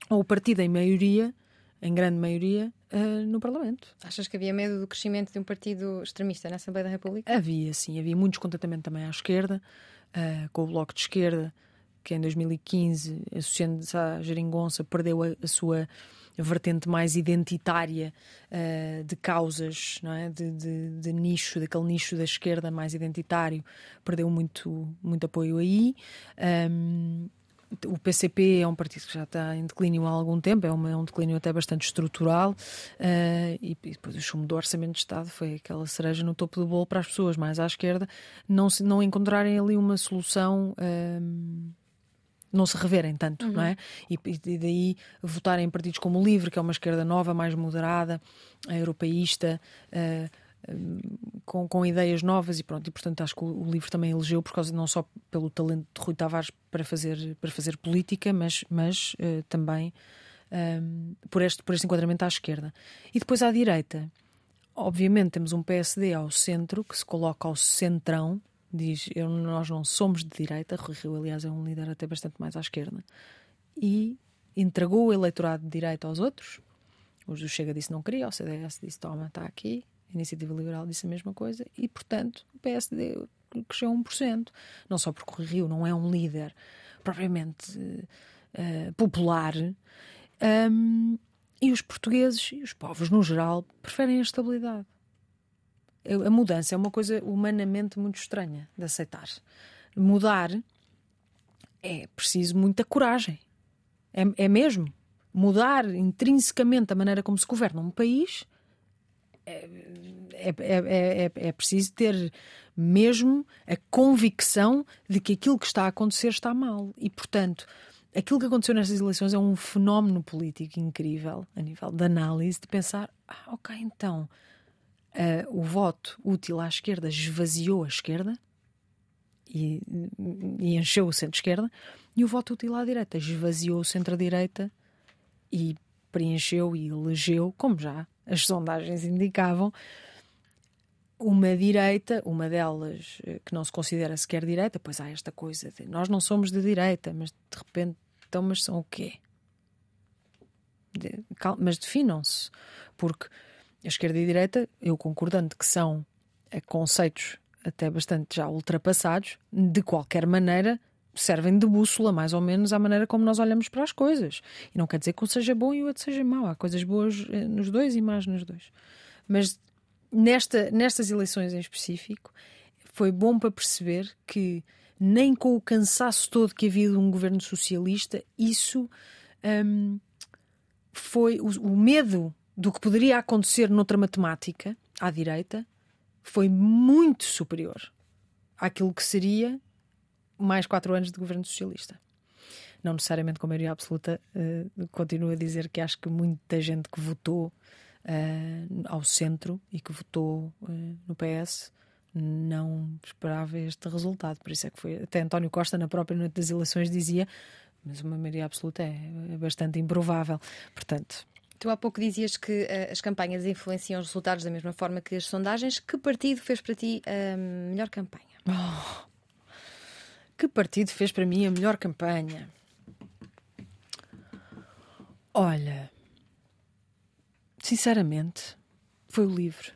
ou o partido em maioria, em grande maioria, uh, no Parlamento. Achas que havia medo do crescimento de um partido extremista na Assembleia da República? Havia, sim. Havia muito descontentamento também à esquerda uh, com o Bloco de Esquerda, que em 2015, associando-se à Geringonça, perdeu a, a sua vertente mais identitária uh, de causas, é? De, de, de, nicho, daquele nicho da esquerda mais identitário, perdeu muito, muito apoio aí. Um, o PCP é um partido que já está em declínio há algum tempo, é, uma, é um declínio até bastante estrutural, uh, e, e, depois o chumbo do Orçamento de Estado foi aquela cereja no topo do bolo para as pessoas mais à esquerda não, se, não encontrarem ali uma solução. Uh, não se reverem tanto, uhum. não é? E, e, daí votarem em partidos como o Livre, que é uma esquerda nova, mais moderada, europeísta, uh, com, com ideias novas e pronto, e portanto acho que o, o, livro também elegeu por causa não só pelo talento de Rui Tavares para fazer, para fazer política, mas, mas uh, também um, por, este, por este enquadramento à esquerda. E depois à direita, obviamente temos um PSD ao centro que se coloca ao centrão, diz eu, nós não somos de direita, Rui Rio aliás é um líder até bastante mais à esquerda, e entregou o eleitorado de direita aos outros. Os do Chega disse não queria, o CDS disse toma, está aqui, a Iniciativa Liberal disse a mesma coisa e, portanto, o PSD cresceu 1%. Não só porque Rio não é um líder propriamente uh, popular. Um, e os portugueses e os povos no geral preferem a estabilidade. A mudança é uma coisa humanamente muito estranha de aceitar. Mudar é preciso muita coragem. É, é mesmo. Mudar intrinsecamente a maneira como se governa um país é, é, é, é, preciso ter mesmo a convicção de que aquilo que está a acontecer está mal. E, portanto, aquilo que aconteceu nestas eleições é um fenómeno político incrível, a nível de análise, de pensar: ah, ok, então uh, o voto útil à esquerda esvaziou a esquerda e, e encheu o centro-esquerda, e o voto útil à direita esvaziou o centro-direita e preencheu e elegeu, como já as sondagens indicavam, uma direita, uma delas eh, que não se considera sequer direita, pois há esta coisa de nós não somos de direita, mas de repente, então, mas são o quê? De, mas definam-se, porque a esquerda e a direita, eu concordando que são conceitos até bastante já ultrapassados, de qualquer maneira servem de bússola, mais ou menos, à maneira como nós olhamos para as coisas. E não quer dizer que um seja bom e o outro seja mau. Há coisas boas eh, nos dois e más nos dois. Mas nesta, nestas eleições em específico, foi bom para perceber que nem com o cansaço todo que havia de um governo socialista, isso hum, foi o, o medo do que poderia acontecer noutra matemática à direita foi muito superior àquilo que seria mais quatro anos de governo socialista. Não necessariamente com maioria absoluta, uh, continuo a dizer que acho que muita gente que votou uh, ao centro e que votou uh, no PS não esperava este resultado. Por isso é que foi. Até António Costa, na própria noite das eleições, dizia: mas uma maioria absoluta é, é bastante improvável. Portanto. Tu há pouco dizias que uh, as campanhas influenciam os resultados da mesma forma que as sondagens. Que partido fez para ti a melhor campanha? Oh, que partido fez para mim a melhor campanha? Olha, sinceramente, foi o LIVRE.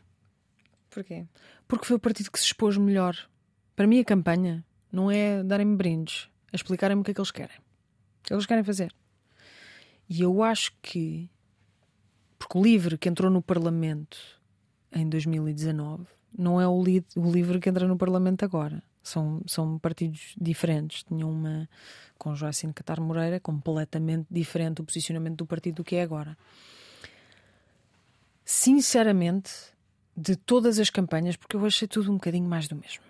Porquê? Porque foi o partido que se expôs melhor. Para mim, a campanha não é darem-me brindes, é explicarem-me o que é que eles querem. O que é que eles querem fazer. E eu acho que, porque o LIVRE que entrou no Parlamento em 2019 não é o, li o LIVRE que entra no Parlamento agora. São, são partidos diferentes. Tinham uma, com Joacine Catar Moreira, completamente diferente o posicionamento do partido do que é agora. Sinceramente, de todas as campanhas, porque eu achei tudo um bocadinho mais do mesmo.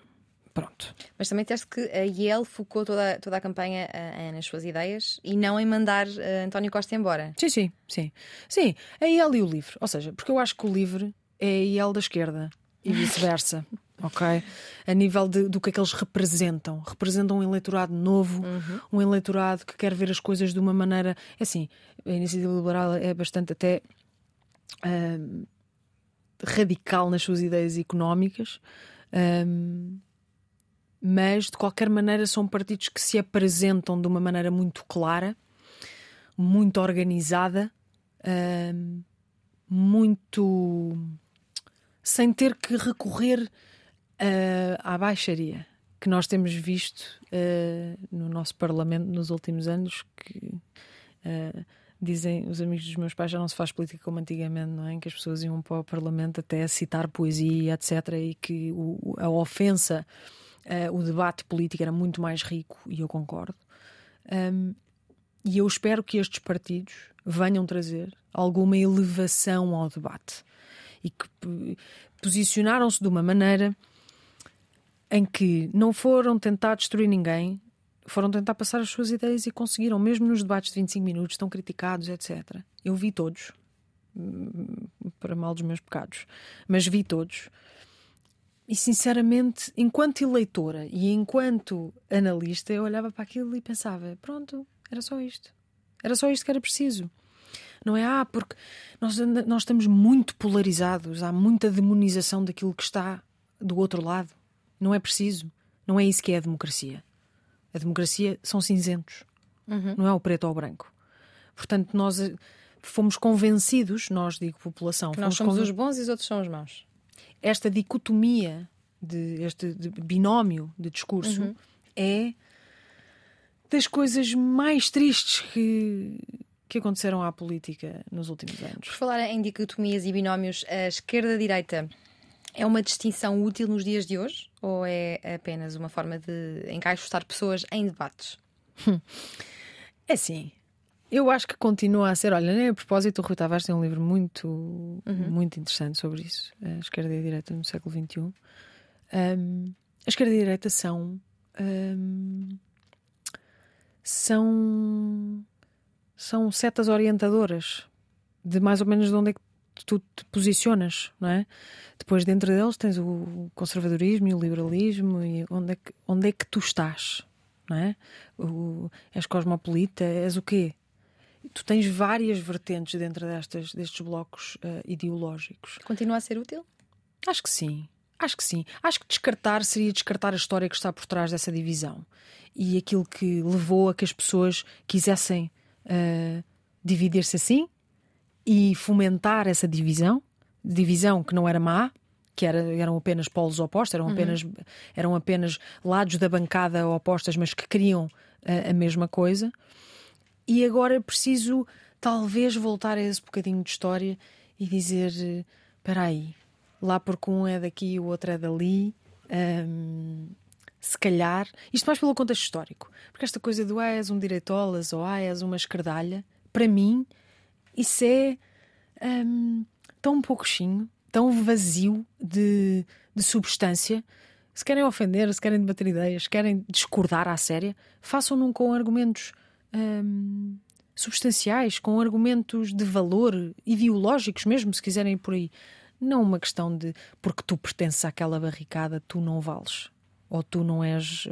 Pronto. Mas também teste que a IEL focou toda, toda a campanha uh, nas suas ideias e não em mandar uh, António Costa embora. Sim, sim, sim. Sim, a IEL e o LIVRE. Ou seja, porque eu acho que o LIVRE é a IEL da esquerda e vice-versa. [LAUGHS] ok? A nível de, do que é que eles representam. Representam um eleitorado novo, uhum. um eleitorado que quer ver as coisas de uma maneira. É assim, a iniciativa liberal é bastante até uh, radical nas suas ideias económicas. Um, mas de qualquer maneira são partidos que se apresentam de uma maneira muito clara, muito organizada, muito sem ter que recorrer uh, à baixaria que nós temos visto uh, no nosso Parlamento nos últimos anos, que uh, dizem os amigos dos meus pais já não se faz política como antigamente, não é? Em que as pessoas iam para o Parlamento até citar poesia, etc., e que o, a ofensa, uh, o debate político era muito mais rico, e eu concordo. Um, e eu espero que estes partidos venham trazer alguma elevação ao debate e que posicionaram-se de uma maneira em que não foram tentar destruir ninguém, foram tentar passar as suas ideias e conseguiram, mesmo nos debates de 25 minutos, tão criticados, etc. Eu vi todos, hum, para mal dos meus pecados, mas vi todos. E sinceramente, enquanto eleitora e enquanto analista, eu olhava para aquilo e pensava: pronto, era só isto. Era só isto que era preciso. Não é, ah, porque nós, nós estamos muito polarizados, há muita demonização daquilo que está do outro lado. Não é preciso. Não é isso que é a democracia. A democracia são cinzentos, uhum. não é o preto ou o branco. Portanto, nós eh, fomos convencidos, nós digo população, nós somos os bons e os outros são os maus. Esta dicotomia, de, este de binómio de discurso, uhum. é das coisas mais tristes que, que aconteceram à política nos últimos anos. Por falar em dicotomias e binómios, a esquerda-direita é uma distinção útil nos dias de hoje? Ou é apenas uma forma de encaixotar pessoas em debates? É sim. Eu acho que continua a ser. Olha, nem a propósito, o Rui Tavares tem um livro muito, uhum. muito interessante sobre isso, a esquerda e a direita no século XXI. Um, a esquerda e a direita são. Um, são. São setas orientadoras de mais ou menos de onde é que tu te posicionas, não é? Depois dentro deles tens o conservadorismo e o liberalismo e onde é que, onde é que tu estás, não é? O, és cosmopolita, és o quê? Tu tens várias vertentes dentro destas, destes blocos uh, ideológicos. Continua a ser útil? Acho que sim. Acho que sim. Acho que descartar seria descartar a história que está por trás dessa divisão e aquilo que levou a que as pessoas quisessem uh, dividir-se assim e fomentar essa divisão, divisão que não era má, que era, eram apenas polos opostos, eram, uhum. apenas, eram apenas lados da bancada opostas, mas que queriam a, a mesma coisa. E agora é preciso, talvez, voltar a esse bocadinho de história e dizer: espera aí, lá porque um é daqui e o outro é dali. Hum, se calhar, isto mais pelo contexto histórico, porque esta coisa do ah, és um direitolas ou ah, és uma escardalha, para mim isso é um, tão pouquinho, tão vazio de, de substância. Se querem ofender, se querem debater ideias, se querem discordar à séria, façam-no com argumentos um, substanciais, com argumentos de valor, ideológicos mesmo, se quiserem ir por aí. Não uma questão de porque tu pertences àquela barricada, tu não vales ou tu não és,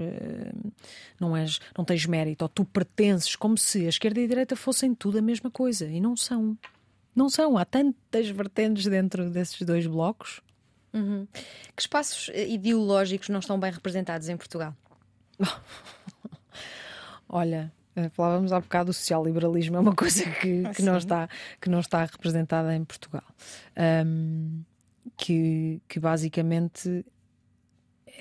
não és, não tens mérito, ou tu pertences, como se a esquerda e a direita fossem tudo a mesma coisa e não são. Não são. Há tantas vertentes dentro desses dois blocos. Uhum. Que espaços eh, ideológicos não estão bem representados em Portugal? [LAUGHS] Olha, eh, falávamos há bocado do social-liberalismo, é uma coisa que, que, não está, que não está representada em Portugal. Um, que, que basicamente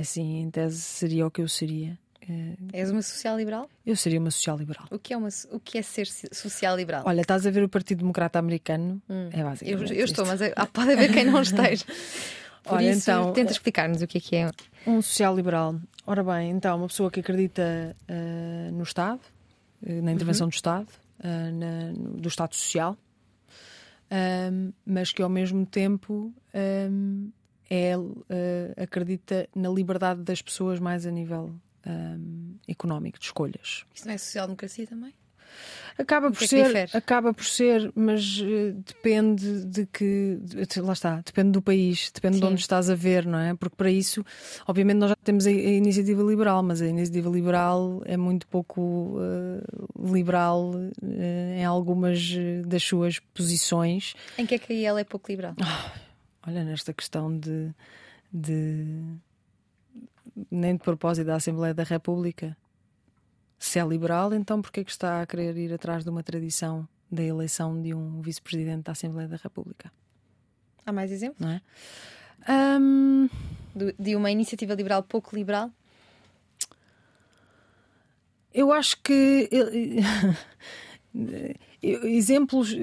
assim, em tese seria o que eu seria. Eh, És uma social-liberal? Eu seria uma social-liberal. O que é, uma, o que é ser social-liberal? Olha, estás a ver o Partido Democrata Americano? Hum. É basicamente. Eu, eu estou, mas é, ah, pode haver quem não esteja. [LAUGHS] Por Olha, isso, então, tenta explicar-nos o que é que é. Um social-liberal. Ora bem, então, uma pessoa que acredita uh, no Estado, uh, na intervenção uhum. do Estado, uh, na, do Estado Social, mas que ao mesmo tempo é, uh, acredita na liberdade das pessoas mais a nível um, ehm, económico, de escolhas. Isso não é social-democracia também? Acaba por, é ser, acaba por ser, mas uh, depende de que. De, lá está, depende do país, depende Sim. de onde estás a ver, não é? Porque para isso, obviamente, nós já temos a, a iniciativa liberal, mas a iniciativa liberal é muito pouco uh, liberal uh, em algumas das suas posições. Em que é que ela é pouco liberal? Oh olha, nesta questão de, de nem de propósito da Assembleia da República. Se é liberal, então porquê que está a querer ir atrás de uma tradição da eleição de um vice-presidente da Assembleia da República? Há mais exemplos? Não é? Um... De uma iniciativa liberal pouco liberal? Eu acho que [LAUGHS] exemplos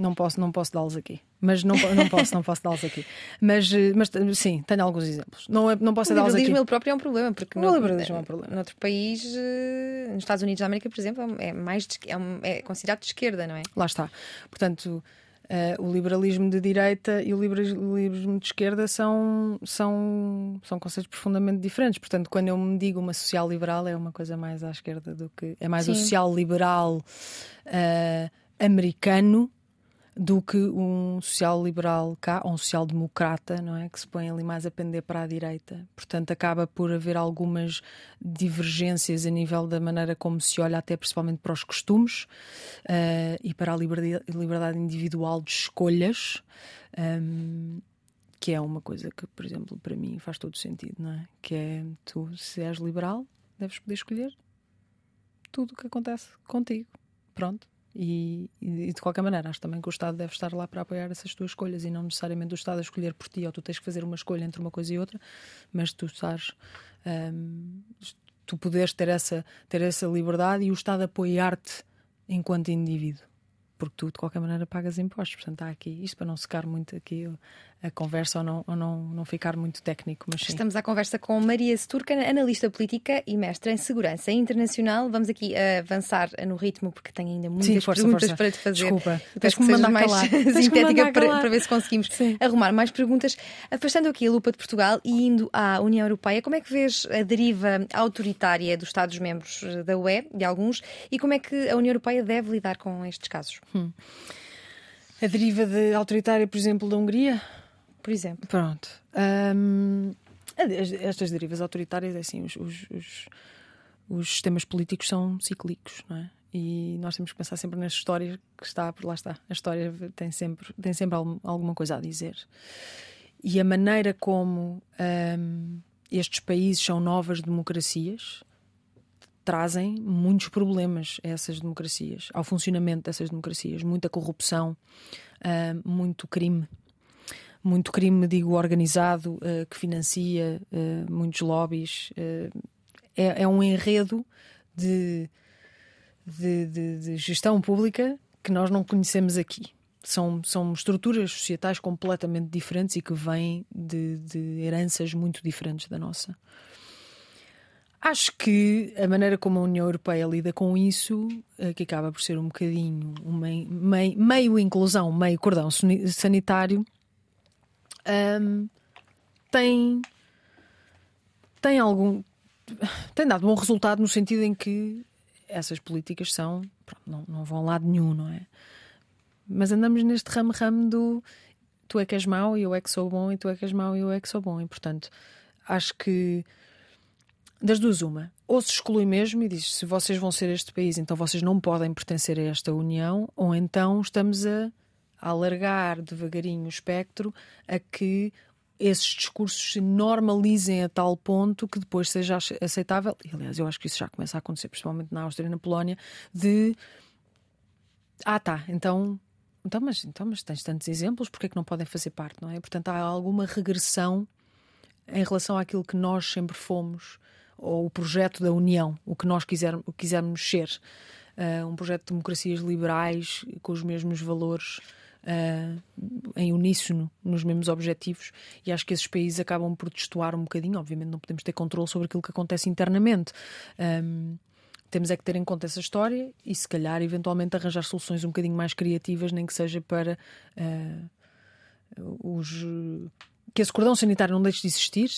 não posso, não posso dá-los aqui. Mas não, não posso, não posso dá-los aqui. Mas, eh, mas sim, tenho alguns exemplos. Não, é, não posso o dá-los aqui. O liberalismo ele próprio é um problema, porque o liberalismo é um problema. Noutro país, eh, nos Estados Unidos da América, por exemplo, é mais de, é, é considerado de esquerda, não é? Lá está. Portanto, uh, o liberalismo de direita e o liberalismo de esquerda são, são, são conceitos profundamente diferentes. Portanto, quando eu me digo uma social-liberal, é uma coisa mais à esquerda do que. É mais Sim. o social-liberal uh, americano do que um social-liberal cá, ou um social-democrata, não é? Que se põe ali mais a pender para a direita. Portanto, acaba por haver algumas divergências a nível da maneira como se olha, até principalmente para os costumes uh, e para a liberdade, individual de escolhas. Um, que é uma coisa que, por exemplo, para mim faz todo sentido, não é? Que é tu, se és liberal, deves poder escolher tudo o que acontece contigo. Pronto. E, e, de qualquer maneira, acho também que o Estado deve estar lá para apoiar essas tuas escolhas e não necessariamente o Estado a escolher por ti, ou tu tens que fazer uma escolha entre uma coisa e outra, mas tu estás. Um, tu poderes ter essa, ter essa liberdade e o Estado apoiar-te enquanto indivíduo porque tu de qualquer maneira pagas impostos. Portanto, há aqui isto para não secar muito aqui a conversa ou não, ou não, não ficar muito técnico. Mas sim. Estamos à conversa com Maria Seturca, analista política e mestra em segurança internacional. Vamos aqui avançar no ritmo porque tenho ainda muitas sim, força, perguntas força. para te fazer. Desculpa, [LAUGHS] tens que me mandar mais sintética para, para, ver se conseguimos sim. arrumar mais perguntas. Afastando aqui a lupa de Portugal e indo à União Europeia, como é que vês a deriva autoritária dos Estados-membros da UE, de alguns, e como é que a União Europeia deve lidar com estes casos? Hum. A deriva de autoritária, por exemplo, da Hungria? Por exemplo. Pronto. Um, estas derivas autoritárias, é assim, os, os, os, os, sistemas políticos são cíclicos, não é? E nós temos que pensar sempre nas histórias que está, por lá está. A história tem sempre, tem sempre alguma coisa a dizer. E a maneira como um, estes países são novas democracias trazem muitos problemas a essas democracias, ao funcionamento dessas democracias. Muita corrupção, muito crime. Muito crime, digo, organizado, uh, que financia uh, muitos lobbies. É, é, um enredo de, de, de, de gestão pública que nós não conhecemos aqui. São, são estruturas societais completamente diferentes e que vêm de, de heranças muito diferentes da nossa. Acho que a maneira como a União Europeia lida com isso, que acaba por ser um bocadinho meio, meio inclusão, meio cordão sanitário, um, tem, tem algum. tem dado bom resultado no sentido em que essas políticas são. Pronto, não, não vão a lado nenhum, não é? Mas andamos neste ramo-ramo do tu é que és mau e eu é que sou bom, e tu é que és mau e eu é que sou bom. E portanto, acho que das duas, uma. Ou se exclui mesmo e diz se vocês vão ser este país, então vocês não podem pertencer a esta União, ou então estamos a, alargar devagarinho o espectro a que esses discursos se normalizem a tal ponto que depois seja aceitável. E, aliás, eu acho que isso já começa a acontecer, principalmente na Áustria e na Polónia, de ah, tá, então. Então mas, então, mas tens tantos exemplos, porque é que não podem fazer parte, não é? Portanto, há alguma regressão em relação àquilo que nós sempre fomos ou o projeto da União, o que nós quisermos, quisermos ser. Uh, um projeto de democracias liberais com os mesmos valores uh, em uníssono, nos mesmos objetivos, e acho que esses países acabam por destoar um bocadinho. Obviamente, não podemos ter controle sobre aquilo que acontece internamente. Um, temos é que ter em conta essa história e, se calhar, eventualmente arranjar soluções um bocadinho mais criativas, nem que seja para uh, os. que esse cordão sanitário não deixe de existir,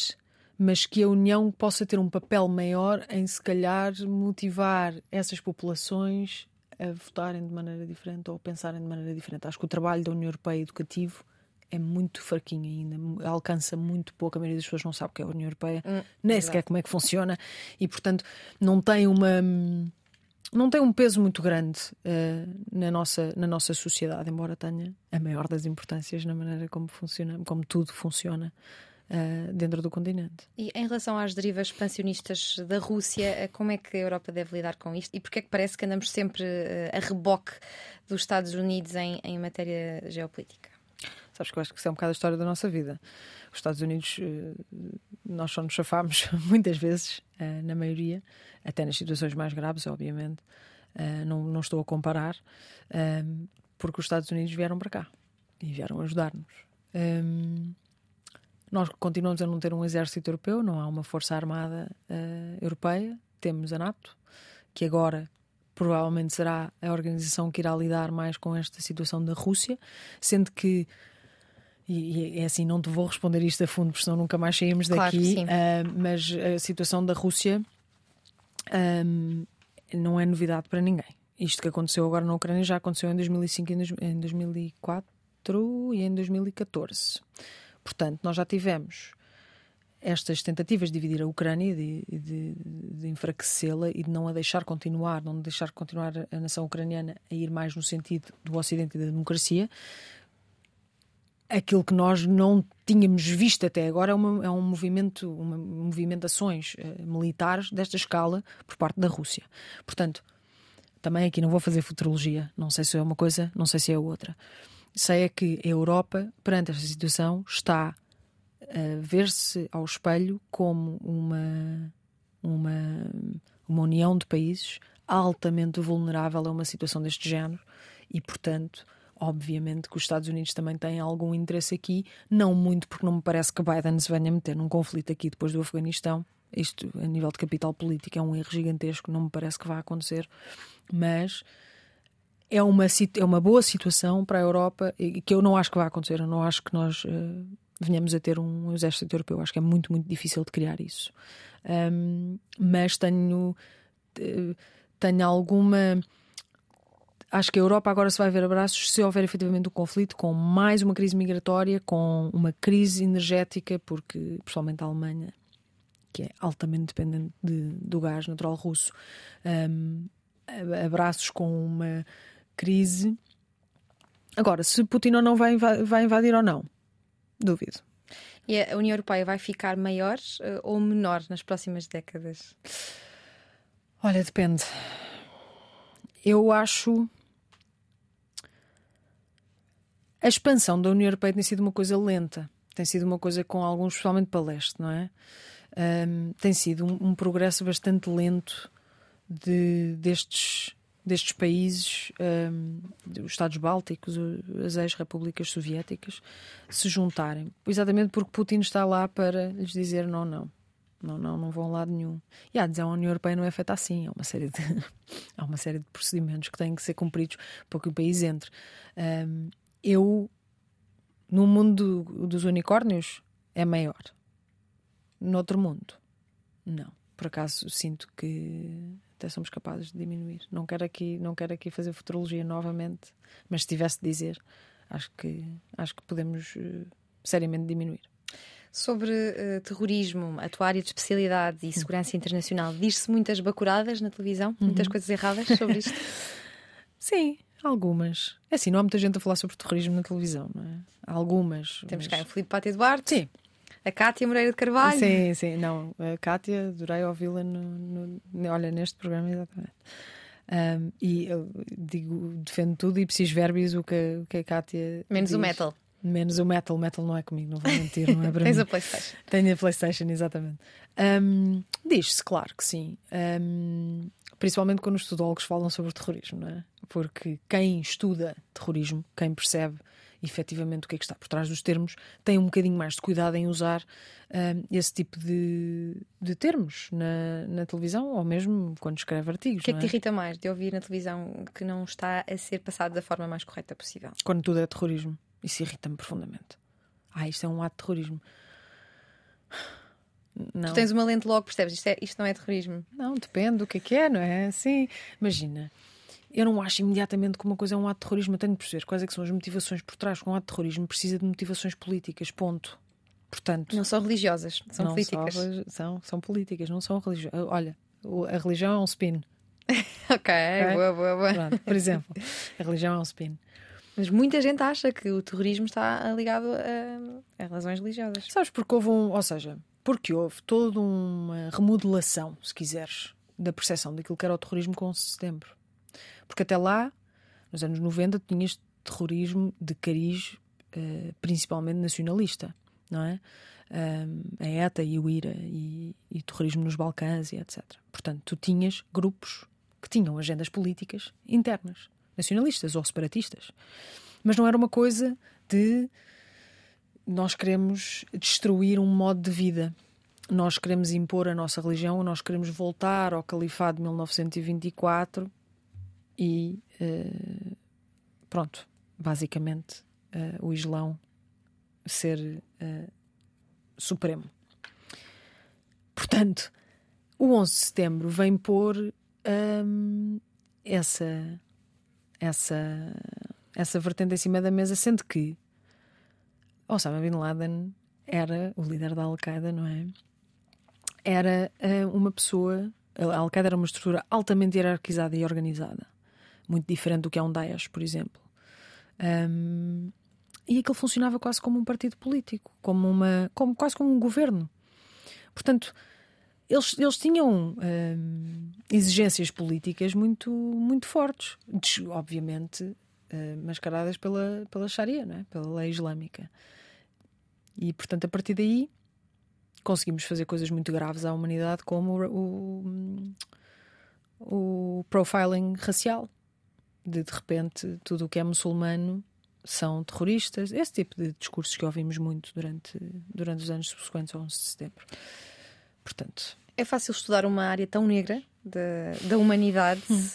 mas que a União possa ter um papel maior em, se calhar, motivar essas populações a votarem de maneira diferente ou a pensarem de maneira diferente. Acho que o trabalho da União Europeia educativo é muito fraquinho ainda, alcança muito pouco. A maioria das pessoas não sabe o que é a União Europeia, hum, nem sequer como é que funciona e, portanto, não tem uma. Não tem um peso muito grande uh, na, nossa, na nossa sociedade, embora tenha a maior das importâncias na maneira como funciona, como tudo funciona uh, dentro do continente. E em relação às derivas expansionistas da Rússia, eh, como é que a Europa deve lidar com isto? E porquê é que parece que andamos sempre uh, a reboque dos Estados Unidos em, em matéria geopolítica? Sabes que eu acho que isso é um bocado a história da nossa vida. Os Estados Unidos, nós só nos chafámos [LAUGHS] muitas vezes, na maioria, até nas situações mais graves, obviamente. Não, não estou a comparar porque os Estados Unidos vieram para cá e vieram ajudar-nos. Nós continuamos a não ter um exército europeu, não há uma força armada uh, europeia, temos a NATO, que agora provavelmente será a organização que irá lidar mais com esta situação da Rússia, sendo que e, é assim, não te vou responder isto a fundo, porque senão nunca mais saímos daqui. Claro uh, mas a situação da Rússia um, não é novidade para ninguém. Isto que aconteceu agora na Ucrânia já aconteceu em 2005, em 2004 e em 2014. Portanto, nós já tivemos estas tentativas de dividir a Ucrânia, de, de, de enfraquecê-la e de não a deixar continuar, não deixar continuar a nação ucraniana a ir mais no sentido do Ocidente e da democracia. Aquilo que nós não tínhamos visto até agora é, uma, é um movimento, uma movimentações uh, militares desta escala por parte da Rússia. Portanto, também aqui não vou fazer futurologia, não sei se é uma coisa, não sei se é outra. Sei é que a Europa, perante esta situação, está a ver-se ao espelho como uma, uma, uma união de países altamente vulnerável a uma situação deste género e, portanto, obviamente que os Estados Unidos também têm algum interesse aqui, não muito porque não me parece que Biden se venha meter num conflito aqui depois do Afeganistão. Isto, a nível de capital político, é um erro gigantesco, não me parece que vá acontecer, mas é uma, é uma boa situação para a Europa e que eu não acho que vai acontecer. Eu não acho que nós uh, venhamos a ter um exército europeu. Acho que é muito, muito difícil de criar isso. Um, mas tenho, tenho alguma. Acho que a Europa agora se vai ver abraços se houver efetivamente um conflito com mais uma crise migratória, com uma crise energética, porque, pessoalmente, a Alemanha, que é altamente dependente de, do gás natural russo, um, abraços com uma crise. Agora, se Putin ou não vai, vai invadir ou não, duvido. E a União Europeia vai ficar maior uh, ou menor nas próximas décadas? Olha, depende. Eu acho. A expansão da União Europeia tem sido uma coisa lenta. Tem sido uma coisa com alguns, especialmente para leste, não é? Um, tem sido um, um, progresso bastante lento de, destes destes países, um, os Estados Bálticos, as ex-repúblicas soviéticas, se juntarem. Exatamente porque Putin está lá para lhes dizer não, não. Não, não, não vão a lado nenhum. E a adesão à União Europeia não é feita assim. Há uma série de, [LAUGHS] há uma série de procedimentos que têm que ser cumpridos para que o país entre. Um, eu, no mundo dos unicórnios, é maior. No outro mundo, não. Por acaso sinto que até somos capazes de diminuir. Não quero aqui, não quero aqui fazer futurologia novamente, mas se tivesse de dizer, acho que acho que podemos uh, seriamente diminuir. Sobre uh, terrorismo, a tua área de especialidade e segurança internacional, diz-se muitas bacuradas na televisão, uhum. muitas coisas erradas sobre isto? [LAUGHS] Sim, algumas. É assim, não há muita gente a falar sobre terrorismo na televisão, não é? Algumas. Temos mas... cá o Filipe Pátio Duarte. Sim, a Cátia Moreira de Carvalho. Sim, sim, não. A Cátia, adorei ouvi-la no, no, olha, neste programa, exatamente. Um, e eu digo, defendo tudo e preciso verbis o que, o que a Cátia. Menos diz. o metal. Menos o metal, o metal não é comigo, não vou mentir, não é para [LAUGHS] Tens mim. a PlayStation. Tenho a PlayStation, exatamente. Um, Diz-se, claro que sim. Um, principalmente quando os estudólogos falam sobre terrorismo, não é? Porque quem estuda terrorismo, quem percebe efetivamente o que é que está por trás dos termos, tem um bocadinho mais de cuidado em usar uh, esse tipo de, de termos na, na, televisão ou mesmo quando escreve artigos. O que é que te é? irrita mais de ouvir na televisão que não está a ser passado da forma mais correta possível? Quando tudo é terrorismo. Isso irrita-me profundamente. Ah, isto é um ato de terrorismo. Não. Tu tens uma lente logo, percebes? Isto, é, isto não é terrorismo. Não, depende do que é que é, não é? Sim, imagina eu não acho imediatamente que uma coisa é um ato de terrorismo. Eu tenho de perceber quais é que são as motivações por trás. Um ato de terrorismo precisa de motivações políticas, ponto. Portanto, não são religiosas, são políticas. São, são, são, políticas, não são religiosas. Olha, a religião é um spin. [LAUGHS] ok, okay? boa, boa, boa. Pronto, por exemplo, a religião é um spin. Mas muita gente acha que o terrorismo está ligado a, a razões religiosas. Sabes, porque houve um. Ou seja, porque houve toda uma remodelação, se quiseres, da percepção daquilo que era o terrorismo com o setembro. Porque até lá, nos anos 90, tinhas terrorismo de cariz uh, principalmente nacionalista, não é? Um, a ETA e o IRA e, e terrorismo nos Balcãs e etc. Portanto, tu tinhas grupos que tinham agendas políticas internas. nacionalistas ou separatistas. Mas não era uma coisa de nós queremos destruir um modo de vida. Nós queremos impor a nossa religião, nós queremos voltar ao califado de 1924 e uh, pronto, basicamente uh, o Islão ser uh, supremo. Portanto, o 11 de setembro vem pôr um, essa, essa, essa vertente em cima da mesa, sendo que Osama Bin Laden era o líder da Al-Qaeda, não é? Era uma pessoa. A Al-Qaeda era uma estrutura altamente hierarquizada e organizada, muito diferente do que é um Daesh, por exemplo. Um, e aquilo funcionava quase como um partido político, como uma, como, quase como um governo. Portanto, eles, eles tinham hum, exigências políticas muito, muito fortes, obviamente uh, mascaradas pela, pela Sharia, é? pela lei islâmica. E, portanto, a partir daí conseguimos fazer coisas muito graves à humanidade, como o, o, o profiling racial. De, de repente, tudo o que é muçulmano são terroristas, esse tipo de discursos que ouvimos muito durante, durante os anos subsequentes ao 11 de setembro. Portanto, é fácil estudar uma área tão negra da, da humanidade. Hum.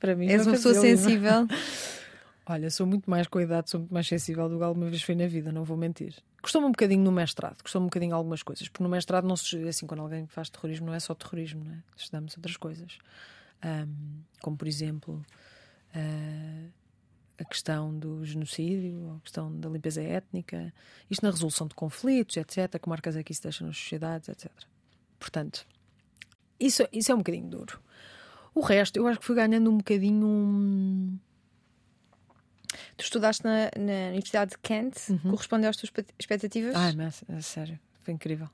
Para mim, és uma pessoa sensível. [LAUGHS] Olha, sou muito mais com a idade, sou muito mais sensível do que alguma vez foi na vida, não vou mentir. Costumo um bocadinho no mestrado, costumo um bocadinho algumas coisas, porque no mestrado não se assim, quando alguém faz terrorismo, não é só terrorismo, não é? Estudamos outras coisas. Um, como por exemplo uh, a questão do genocídio, a questão da limpeza étnica, isto na resolução de conflitos, etc. Que marcas é que isso deixa nas sociedades, etc. Portanto, isso, isso é um bocadinho duro. O resto, eu acho que fui ganhando um bocadinho. Um... Tu estudaste na, na Universidade de Kent, uhum. correspondeu às tuas expectativas? Ai, mas, a sério, foi incrível.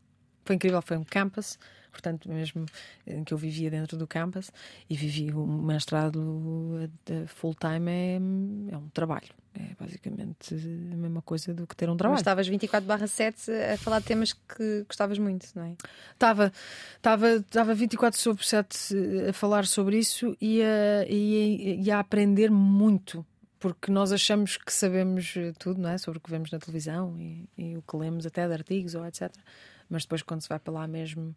Foi incrível, foi um campus portanto, mesmo em que eu vivia dentro do campus e vivi o mestrado full-time é, é um trabalho. É basicamente a mesma coisa do que ter um trabalho. Mas estavas 24/7 a falar de temas que gostavas muito, não é? Estava, estava, estava 24 sobre 7 a falar sobre isso e a, e, e a aprender muito porque nós achamos que sabemos tudo, não é? Sobre o que vemos na televisão e, e, o que lemos até de artigos ou etc. Mas depois, quando se vai para lá mesmo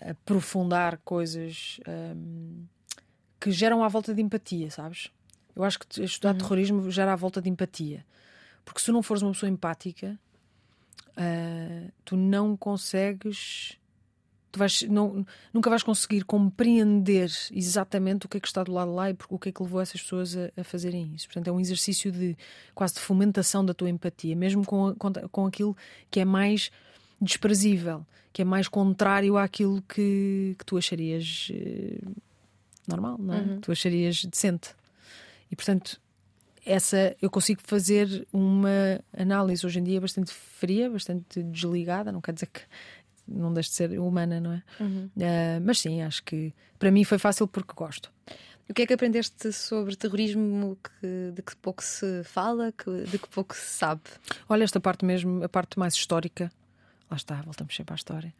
aprofundar coisas um, que geram à volta de empatia, sabes? Eu acho que estudar uhum. terrorismo gera à volta de empatia. Porque se não fores uma pessoa empática, uh, tu não consegues. Tu vais, não, nunca vais conseguir compreender exatamente o que é que está do lado de lá e o que é que levou essas pessoas a, a fazerem isso. Portanto, é um exercício de quase de fomentação da tua empatia, mesmo com, com, com aquilo que é mais desprezível, que é mais contrário àquilo que, que tu acharias uh, normal, não é? Uhum. Tu acharias decente. E portanto, essa eu consigo fazer uma análise hoje em dia bastante fria, bastante desligada, não quer dizer que não deixe de ser humana, não é? Uhum. Uh, mas sim, acho que para mim foi fácil porque gosto. O que é que aprendeste sobre terrorismo que, de que pouco se fala, que, de que pouco se sabe? Olha, esta parte mesmo, a parte mais histórica, lá está, voltamos sempre à história,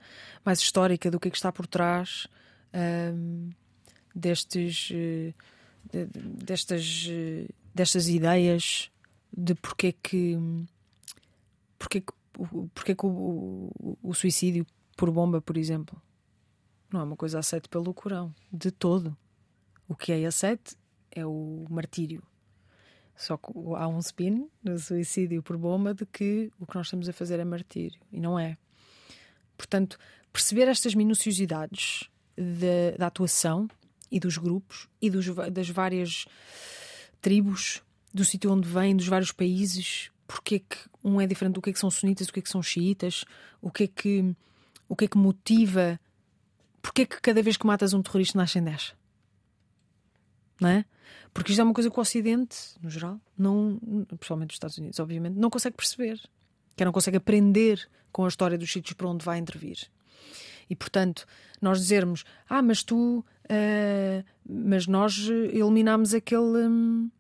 mais histórica do que, é que está por trás um, destes, eh, de, destas, eh, destas ideias de porque é que, porque é que, porque é que o, o, o suicídio por bomba, por exemplo, não é uma coisa aceita pelo Corão, de todo. O que é aceite é o martírio. Só que há um spin no suicídio por bomba de que o que nós estamos a fazer é martírio. E não é. Portanto, perceber estas minuciosidades da, da atuação e dos grupos e dos, das várias tribos, do sítio onde vêm, dos vários países, porque é que um é diferente do que é que são sunitas, do que é que são xiitas, o que é que, o que, é que motiva, porque é que cada vez que matas um terrorista nascem 10? Não é? Porque isto é uma coisa que o Ocidente, no geral, não, principalmente os Estados Unidos, obviamente, não consegue perceber. Que não consegue aprender com a história dos sítios para onde vai intervir. E portanto, nós dizermos, ah, mas tu, uh, mas nós eliminámos aquele. Um,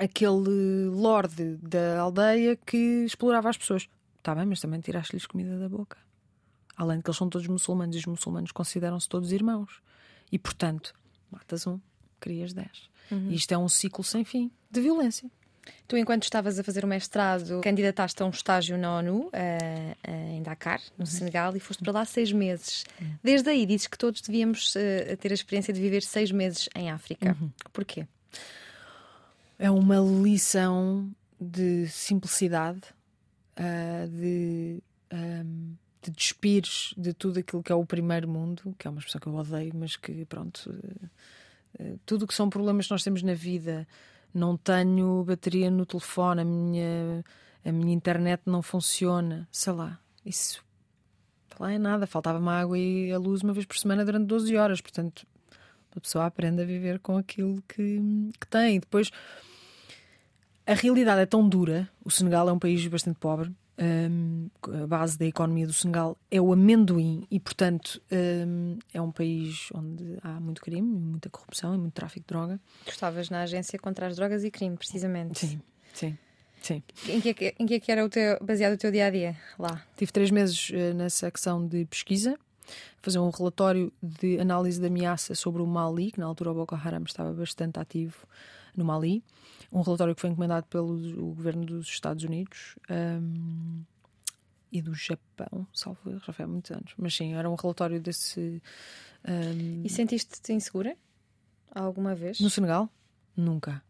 aquele lorde da aldeia que explorava as pessoas. Está bem, mas também tiraste-lhes comida da boca. Além de que eles são todos muçulmanos e os muçulmanos consideram-se todos irmãos. E portanto, matas um querias 10. E isto é um ciclo sem fim de violência. Tu, enquanto estavas a fazer o mestrado, candidataste a um estágio na ONU, eh, eh, em Dakar, no Senegal, e foste para lá seis meses. Desde aí dizes que todos devíamos eh, ter a experiência de viver seis meses em África. Porquê? É uma lição de simplicidade, de, ahm, de despires de tudo aquilo que é o primeiro mundo, que é uma expressão que eu odeio, mas que, pronto, tudo o que são problemas que nós temos na vida. Não tenho bateria no telefone, a minha, a minha internet não funciona, sei lá. Isso lá é nada, faltava-me água e a luz uma vez por semana durante 12 horas, portanto, a pessoa aprende a viver com aquilo que, que tem. E depois a realidade é tão dura. O Senegal é um país bastante pobre. Hum, a base da economia do Senegal é o amendoim e, portanto, hum, é um país onde há muito crime, muita corrupção e muito tráfico de droga. Estavas na Agência contra as Drogas e Crime, precisamente. Sim, sim, sim. Em que, é em que é que era o teu, baseado o teu dia a dia lá? Tive três meses eh, na secção de pesquisa, fazer um relatório de análise de ameaça sobre o Mali, que na altura o Boko Haram estava bastante ativo no Mali. Um relatório que foi encomendado pelo o governo dos Estados Unidos ahm, e do Japão, salvo já foi há muitos anos. Mas sim, era um relatório desse. ahm, E sentiste-te insegura? Alguma vez? no Senegal? Nunca.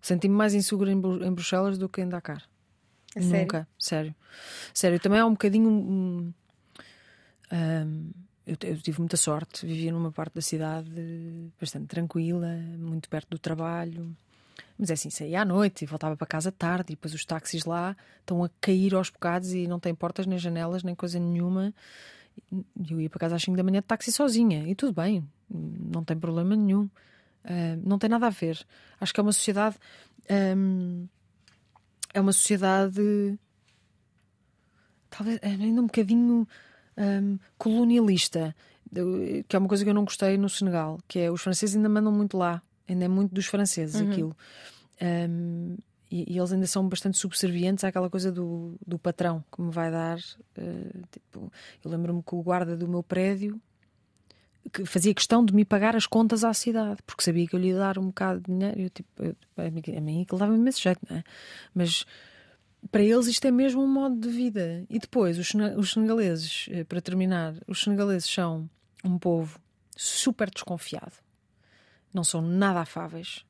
Senti-me mais insegura em, Bru- em Bruxelas do que em Dakar. Sério? Nunca, sério. Sério, também há um bocadinho. hum, hum, eu, eu tive muita sorte, vivia numa parte da cidade bastante tranquila, muito perto do trabalho. Mas é assim, saía à noite e voltava para casa tarde, e depois os táxis lá estão a cair aos bocados e não têm portas nem janelas, nem coisa nenhuma. E eu ia para casa às 5 da manhã de táxi sozinha, e tudo bem, não tem problema nenhum. Ah, não tem nada a ver. Acho que é uma sociedade. hum, é uma sociedade talvez ainda um bocadinho hum, colonialista, que é uma coisa que eu não gostei no Senegal, que é os franceses ainda mandam muito lá, ainda é muito dos franceses aquilo. Hum, e, e eles ainda são bastante subservientes àquela coisa do, do patrão que me vai dar. eh, tipo, eu lembro-me que o guarda do meu prédio que fazia questão de me pagar as contas à cidade, porque sabia que eu lhe ia dar um bocado de dinheiro. Eu, tipo, eu, a mim aquilo dava-me esse jeito, não é? Mas para eles isto é mesmo um modo de vida. E depois, os, os senegaleses, eh, para terminar, os senegaleses são um povo super desconfiado, não são nada afáveis,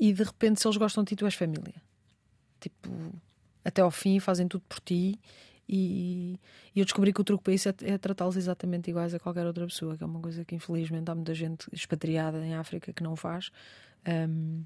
e de repente, se eles gostam de ti, tu és família. Tipo, até ao fim fazem tudo por ti. E, e eu descobri que o truque para isso é, é tratá-los exatamente iguais a qualquer outra pessoa, que é uma coisa que infelizmente há muita gente expatriada em África que não faz. Um,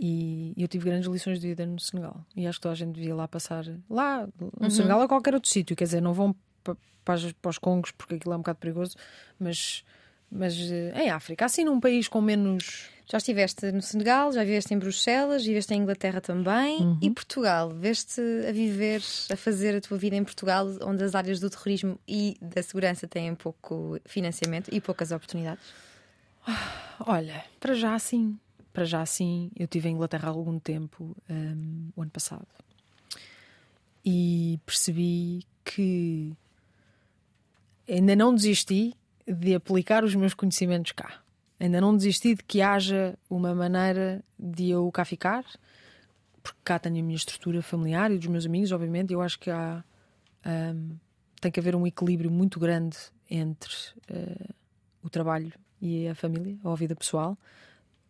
e eu tive grandes lições de vida no Senegal. E acho que toda a gente devia lá passar. Lá, no Senegal ou qualquer outro sítio. Quer dizer, não vão pa- para, para os Congos porque aquilo é um bocado perigoso, mas, mas eh, em África, assim num país com menos. Já estiveste no Senegal, já viveste em Bruxelas, viveste em Inglaterra também. Uhum. E Portugal? Veste a viver, a fazer a tua vida em Portugal, onde as áreas do terrorismo e da segurança têm pouco financiamento e poucas oportunidades? Olha, para já sim. Para já sim. Eu estive em Inglaterra há algum tempo, hum, o ano passado. E percebi que ainda não desisti de aplicar os meus conhecimentos cá. Ainda não desisti de que haja uma maneira de eu cá ficar, porque cá tenho a minha estrutura familiar e dos meus amigos, obviamente. Eu acho que há. hum, tem que haver um equilíbrio muito grande entre eh, o trabalho e a família, ou a vida pessoal.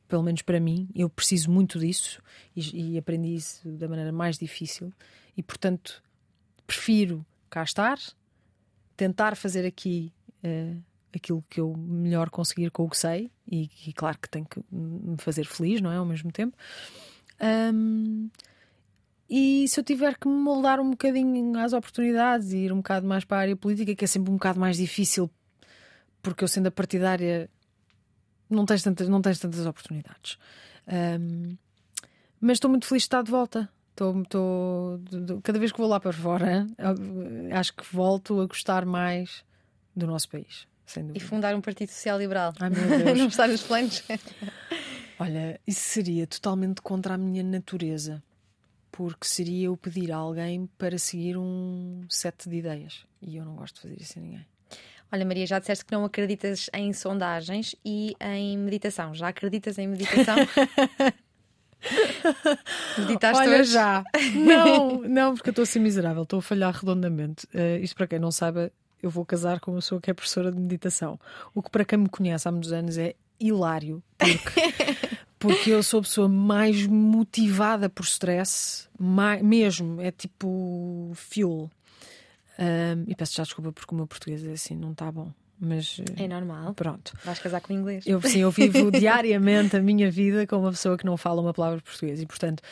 Pelo menos para mim, eu preciso muito disso e, e aprendi isso da maneira mais difícil. E portanto, prefiro cá estar, tentar fazer aqui eh, aquilo que eu melhor conseguir com o que sei, e, e claro que tem que me fazer feliz, não é? Ao mesmo tempo. Ahm, e se eu tiver que me moldar um bocadinho às oportunidades e ir um bocado mais para a área política, que é sempre um bocado mais difícil, porque eu sendo a partidária não tens tantas, não tens tantas oportunidades. Ahm, mas estou muito feliz de estar de volta. De- de- cada vez que vou lá para fora, eh, acho que volto a gostar mais do nosso país. Sem E dúvida. fundar um Partido Social Liberal? Ai, meu [LAUGHS] Deus. não está nos planos? Olha, isso seria totalmente contra a minha natureza, porque seria eu pedir a alguém para seguir um set de ideias e eu não gosto de fazer isso a ninguém. Olha, Maria, já disseste que não acreditas em sondagens e em meditação. Já acreditas em meditação? [LAUGHS] Meditaste Olha, hoje? já. Não, não, porque eu estou assim miserável, estou a falhar redondamente. Uh, isto para quem não saiba, eu vou casar com uma pessoa que é professora de meditação. O que para quem me conhece há muitos anos é hilário, porque, [LAUGHS] porque eu sou a pessoa mais motivada por stress, mais, mesmo, é tipo fuel. Um, e peço já desculpa porque o meu português é assim, não está bom. Mas, é normal. Pronto. Vais casar com inglês. Eu, sim, eu vivo [LAUGHS] diariamente a minha vida com uma pessoa que não fala uma palavra português e, portanto,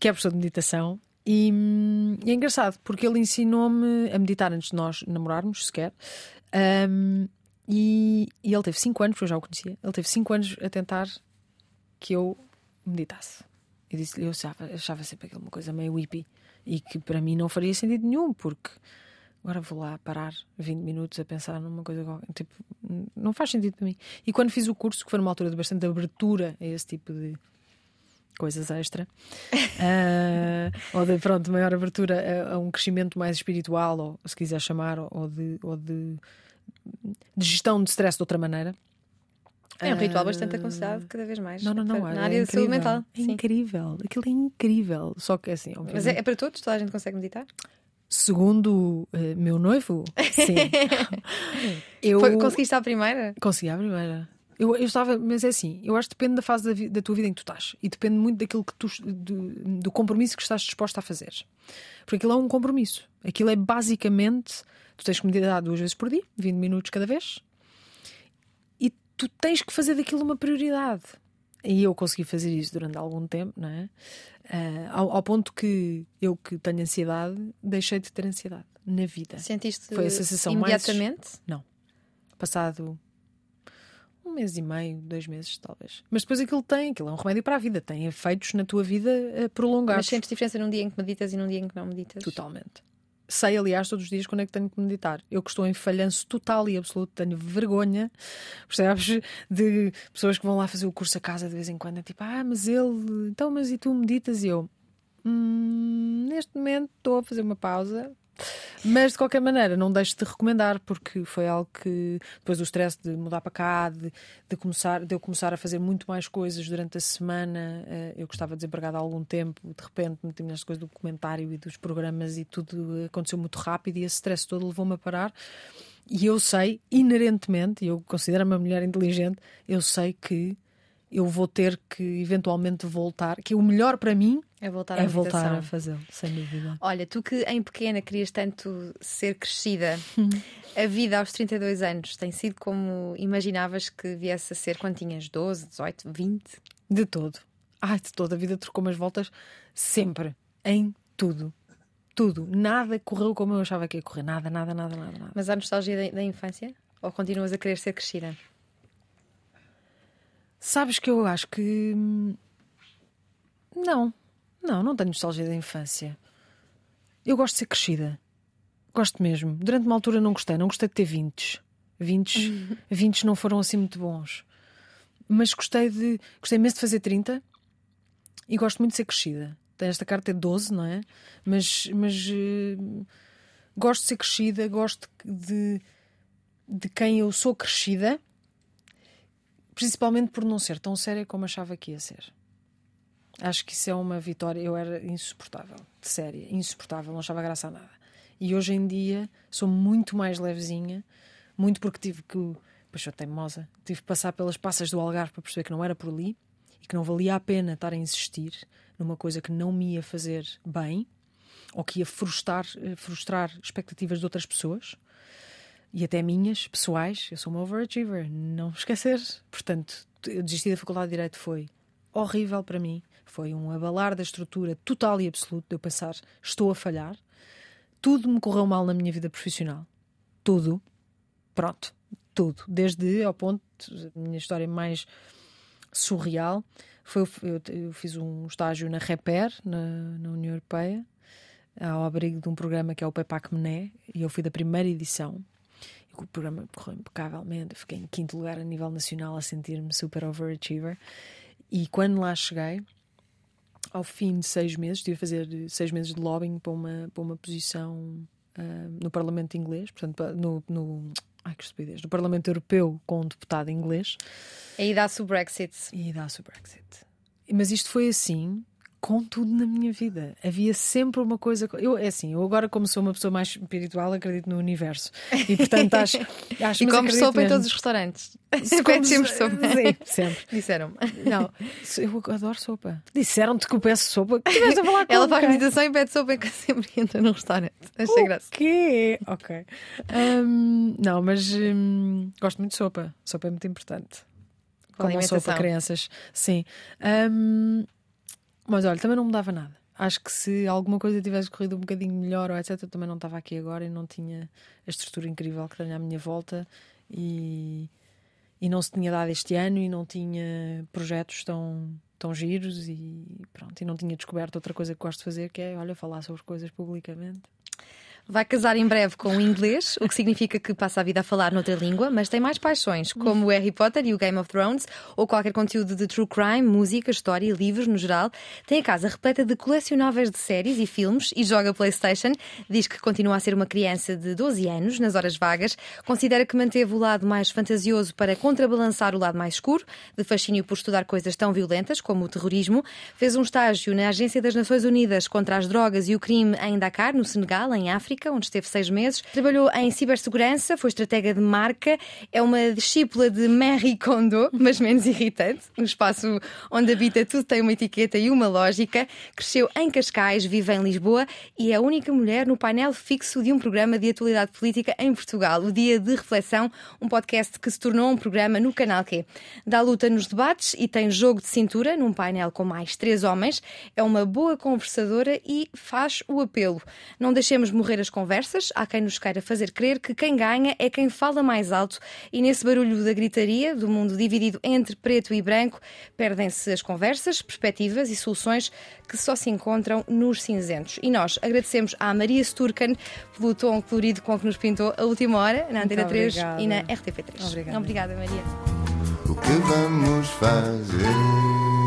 que é professor de meditação. E, e é engraçado porque ele ensinou-me a meditar antes de nós namorarmos, sequer. Um, e, e, ele teve 5 anos, porque eu já o conhecia, ele teve 5 anos a tentar que eu meditasse. E disse-lhe, eu achava, achava sempre aquilo uma coisa meio hippie e que para mim não faria sentido nenhum, porque agora vou lá parar 20 minutos a pensar numa coisa tipo, não faz sentido para mim. E quando fiz o curso, que foi numa altura de bastante abertura a esse tipo de coisas extra, uh, [LAUGHS] ou de pronto, maior abertura a, a, um crescimento mais espiritual, ou se quiser chamar, ou de, ou de, de gestão de stress de outra maneira. É um ritual bastante aconselhado cada vez mais. Não, não, não. Na é área da saúde mental. É incrível. Aquilo é incrível. Só que assim. Obviamente... Mas é, é, para todos? Toda a gente consegue meditar? Segundo uh, meu noivo, sim. [LAUGHS] eu... Foi, conseguiste a primeira? Consegui a primeira. Eu, eu estava, mas é assim, eu acho que depende da fase da, da tua vida em que tu estás e depende muito daquilo que tu, do, do compromisso que estás disposto a fazer. Porque aquilo é um compromisso. Aquilo é basicamente tu tens que meditar duas vezes por dia, 20 minutos cada vez, e tu tens que fazer daquilo uma prioridade. E eu consegui fazer isso durante algum tempo, não é? Uh, ao, ao, ponto que eu que tenho ansiedade, deixei de ter ansiedade na vida. Sentiste Foi a sensação imediatamente? Mais... Não. Passado um mês e meio, dois meses, talvez. Mas depois aquilo tem, aquilo é um remédio para a vida, tem efeitos na tua vida uh, prolongados. Mas sentes diferença num dia em que meditas e num dia em que não meditas? Totalmente. Sei, aliás, todos os dias quando é que tenho que meditar. Eu que estou em falhanço total e absoluto, tenho vergonha, percebes? De pessoas que vão lá fazer o curso a casa de vez em quando, é tipo, ah, mas ele, então, mas e tu meditas? E eu, hum, neste momento estou a fazer uma pausa, mas de qualquer maneira, não deixo de recomendar, porque foi algo que depois do stress de mudar para cá, de, de, começar, de eu começar a fazer muito mais coisas durante a semana, eh, eu que estava desempregada há algum tempo, de repente meti nas coisas do documentário e dos programas e tudo aconteceu muito rápido e esse stress todo levou-me a parar. E eu sei, inerentemente, eu considero-me uma mulher inteligente, eu sei que eu vou ter que eventualmente voltar, que o melhor para mim é voltar, é voltar a fazê-lo, sem dúvida. Olha, tu que em pequena querias tanto ser crescida, [LAUGHS] a vida aos 32 anos tem sido como imaginavas que viesse a ser quando tinhas 12, 18, 20? De todo. Ai, de toda a vida trocou umas voltas sempre, em tudo. Tudo. Nada correu como eu achava que ia correr. Nada, nada, nada, nada. nada. Mas há nostalgia da, da infância? Ou continuas a querer ser crescida? Sabes que eu acho que. Hum, não. Não, não tenho nostalgia da infância. Eu gosto de ser crescida. Gosto mesmo. Durante uma altura não gostei. Não gostei de ter 20. 20, 20 não foram assim muito bons. Mas gostei de. Gostei imenso de fazer 30 e gosto muito de ser crescida. Tem esta carta de 12, não é? Mas. mas uh, gosto de ser crescida, gosto de, de quem eu sou crescida Principalmente por não ser tão séria como achava que ia ser. Acho que isso é uma vitória. Eu era insuportável, de séria, insuportável, não achava graça a nada. E hoje em dia sou muito mais levezinha, muito porque tive que. Pois sou teimosa, tive que passar pelas passas do Algarve para perceber que não era por ali e que não valia a pena estar a insistir numa coisa que não me ia fazer bem ou que ia frustrar, eh, frustrar expectativas de outras pessoas e até minhas, pessoais. Eu sou uma overachiever, não esquecer. Portanto, eu desisti da Faculdade de Direito foi horrível para mim. Foi um abalar da estrutura total e absoluto de eu pensar, estou a falhar. Tudo me correu mal na minha vida profissional. Tudo. Pronto. Tudo. Desde ao ponto, a minha história mais surreal foi eu, eu fiz um estágio na Reper, na, na União Europeia, ao abrigo de um programa que é o PEPAC Mené, e eu fui da primeira edição o programa correu impecavelmente, fiquei em quinto lugar a nível nacional a sentir-me super overachiever. E quando lá cheguei, ao fim de seis meses, estive a fazer seis meses de lobbying para uma, para uma posição uh, no Parlamento inglês, portanto, no, no, ai que estupidez, no Parlamento Europeu com um deputado inglês. Aí dá-se o Brexit. E dá-se o Brexit. Mas isto foi assim com tudo na minha vida. Havia sempre uma coisa. Eu, é assim, eu agora, como sou uma pessoa mais espiritual, acredito no universo. E portanto acho. [LAUGHS] acho e comes sopa em todos os restaurantes. [LAUGHS] Como sempre sopa. [LAUGHS] Sim, sempre. Disseram-me. Não, eu adoro sopa. Disseram-te que eu peço sopa. Que a falar com Ela faz meditação e pede sopa que sempre entra num restaurante. Achei graça. O quê? Ok. Um, não, mas um, gosto muito de sopa. Sopa é muito importante. Com sopa, crianças. Sim. Um, mas olha, também não mudava nada. Acho que se alguma coisa tivesse corrido um bocadinho melhor ou etc, eu também não estava aqui agora e não tinha a estrutura incrível que tenho à minha volta e, e não se tinha dado este ano e não tinha projetos tão, tão giros e pronto, e não tinha descoberto outra coisa que gosto de fazer que é, olha, falar sobre coisas publicamente. Vai casar em breve com o inglês, o que significa que passa a vida a falar noutra língua, mas tem mais paixões, como o Harry Potter e o Game of Thrones, ou qualquer conteúdo de true crime, música, história, livros no geral. Tem a casa repleta de colecionáveis de séries e filmes e joga PlayStation. Diz que continua a ser uma criança de 12 anos, nas horas vagas. Considera que manteve o lado mais fantasioso para contrabalançar o lado mais escuro, de fascínio por estudar coisas tão violentas como o terrorismo. Fez um estágio na Agência das Nações Unidas contra as Drogas e o Crime em Dakar, no Senegal, em África onde esteve seis meses. Trabalhou em cibersegurança, foi estratega de marca, é uma discípula de Marie Kondo, [LAUGHS] mas menos irritante. No espaço onde habita, tudo tem uma etiqueta e uma lógica. Cresceu em Cascais, vive em Lisboa e é a única mulher no painel fixo de um programa de atualidade política em Portugal, o Dia de Reflexão, um podcast que se tornou um programa no Canal Q. Dá luta nos debates e tem jogo de cintura num painel com mais três homens. É uma boa conversadora e faz o apelo. Não deixemos morrer as conversas, há quem nos queira fazer crer que quem ganha é quem fala mais alto e nesse barulho da gritaria, do mundo dividido entre preto e branco, perdem-se as conversas, perspectivas e soluções que só se encontram nos cinzentos. E nós agradecemos à Maria Sturcan pelo tom colorido com que nos pintou a última hora na Antena 3 e na RTP3. Obrigada. Obrigada, Maria. O que vamos fazer?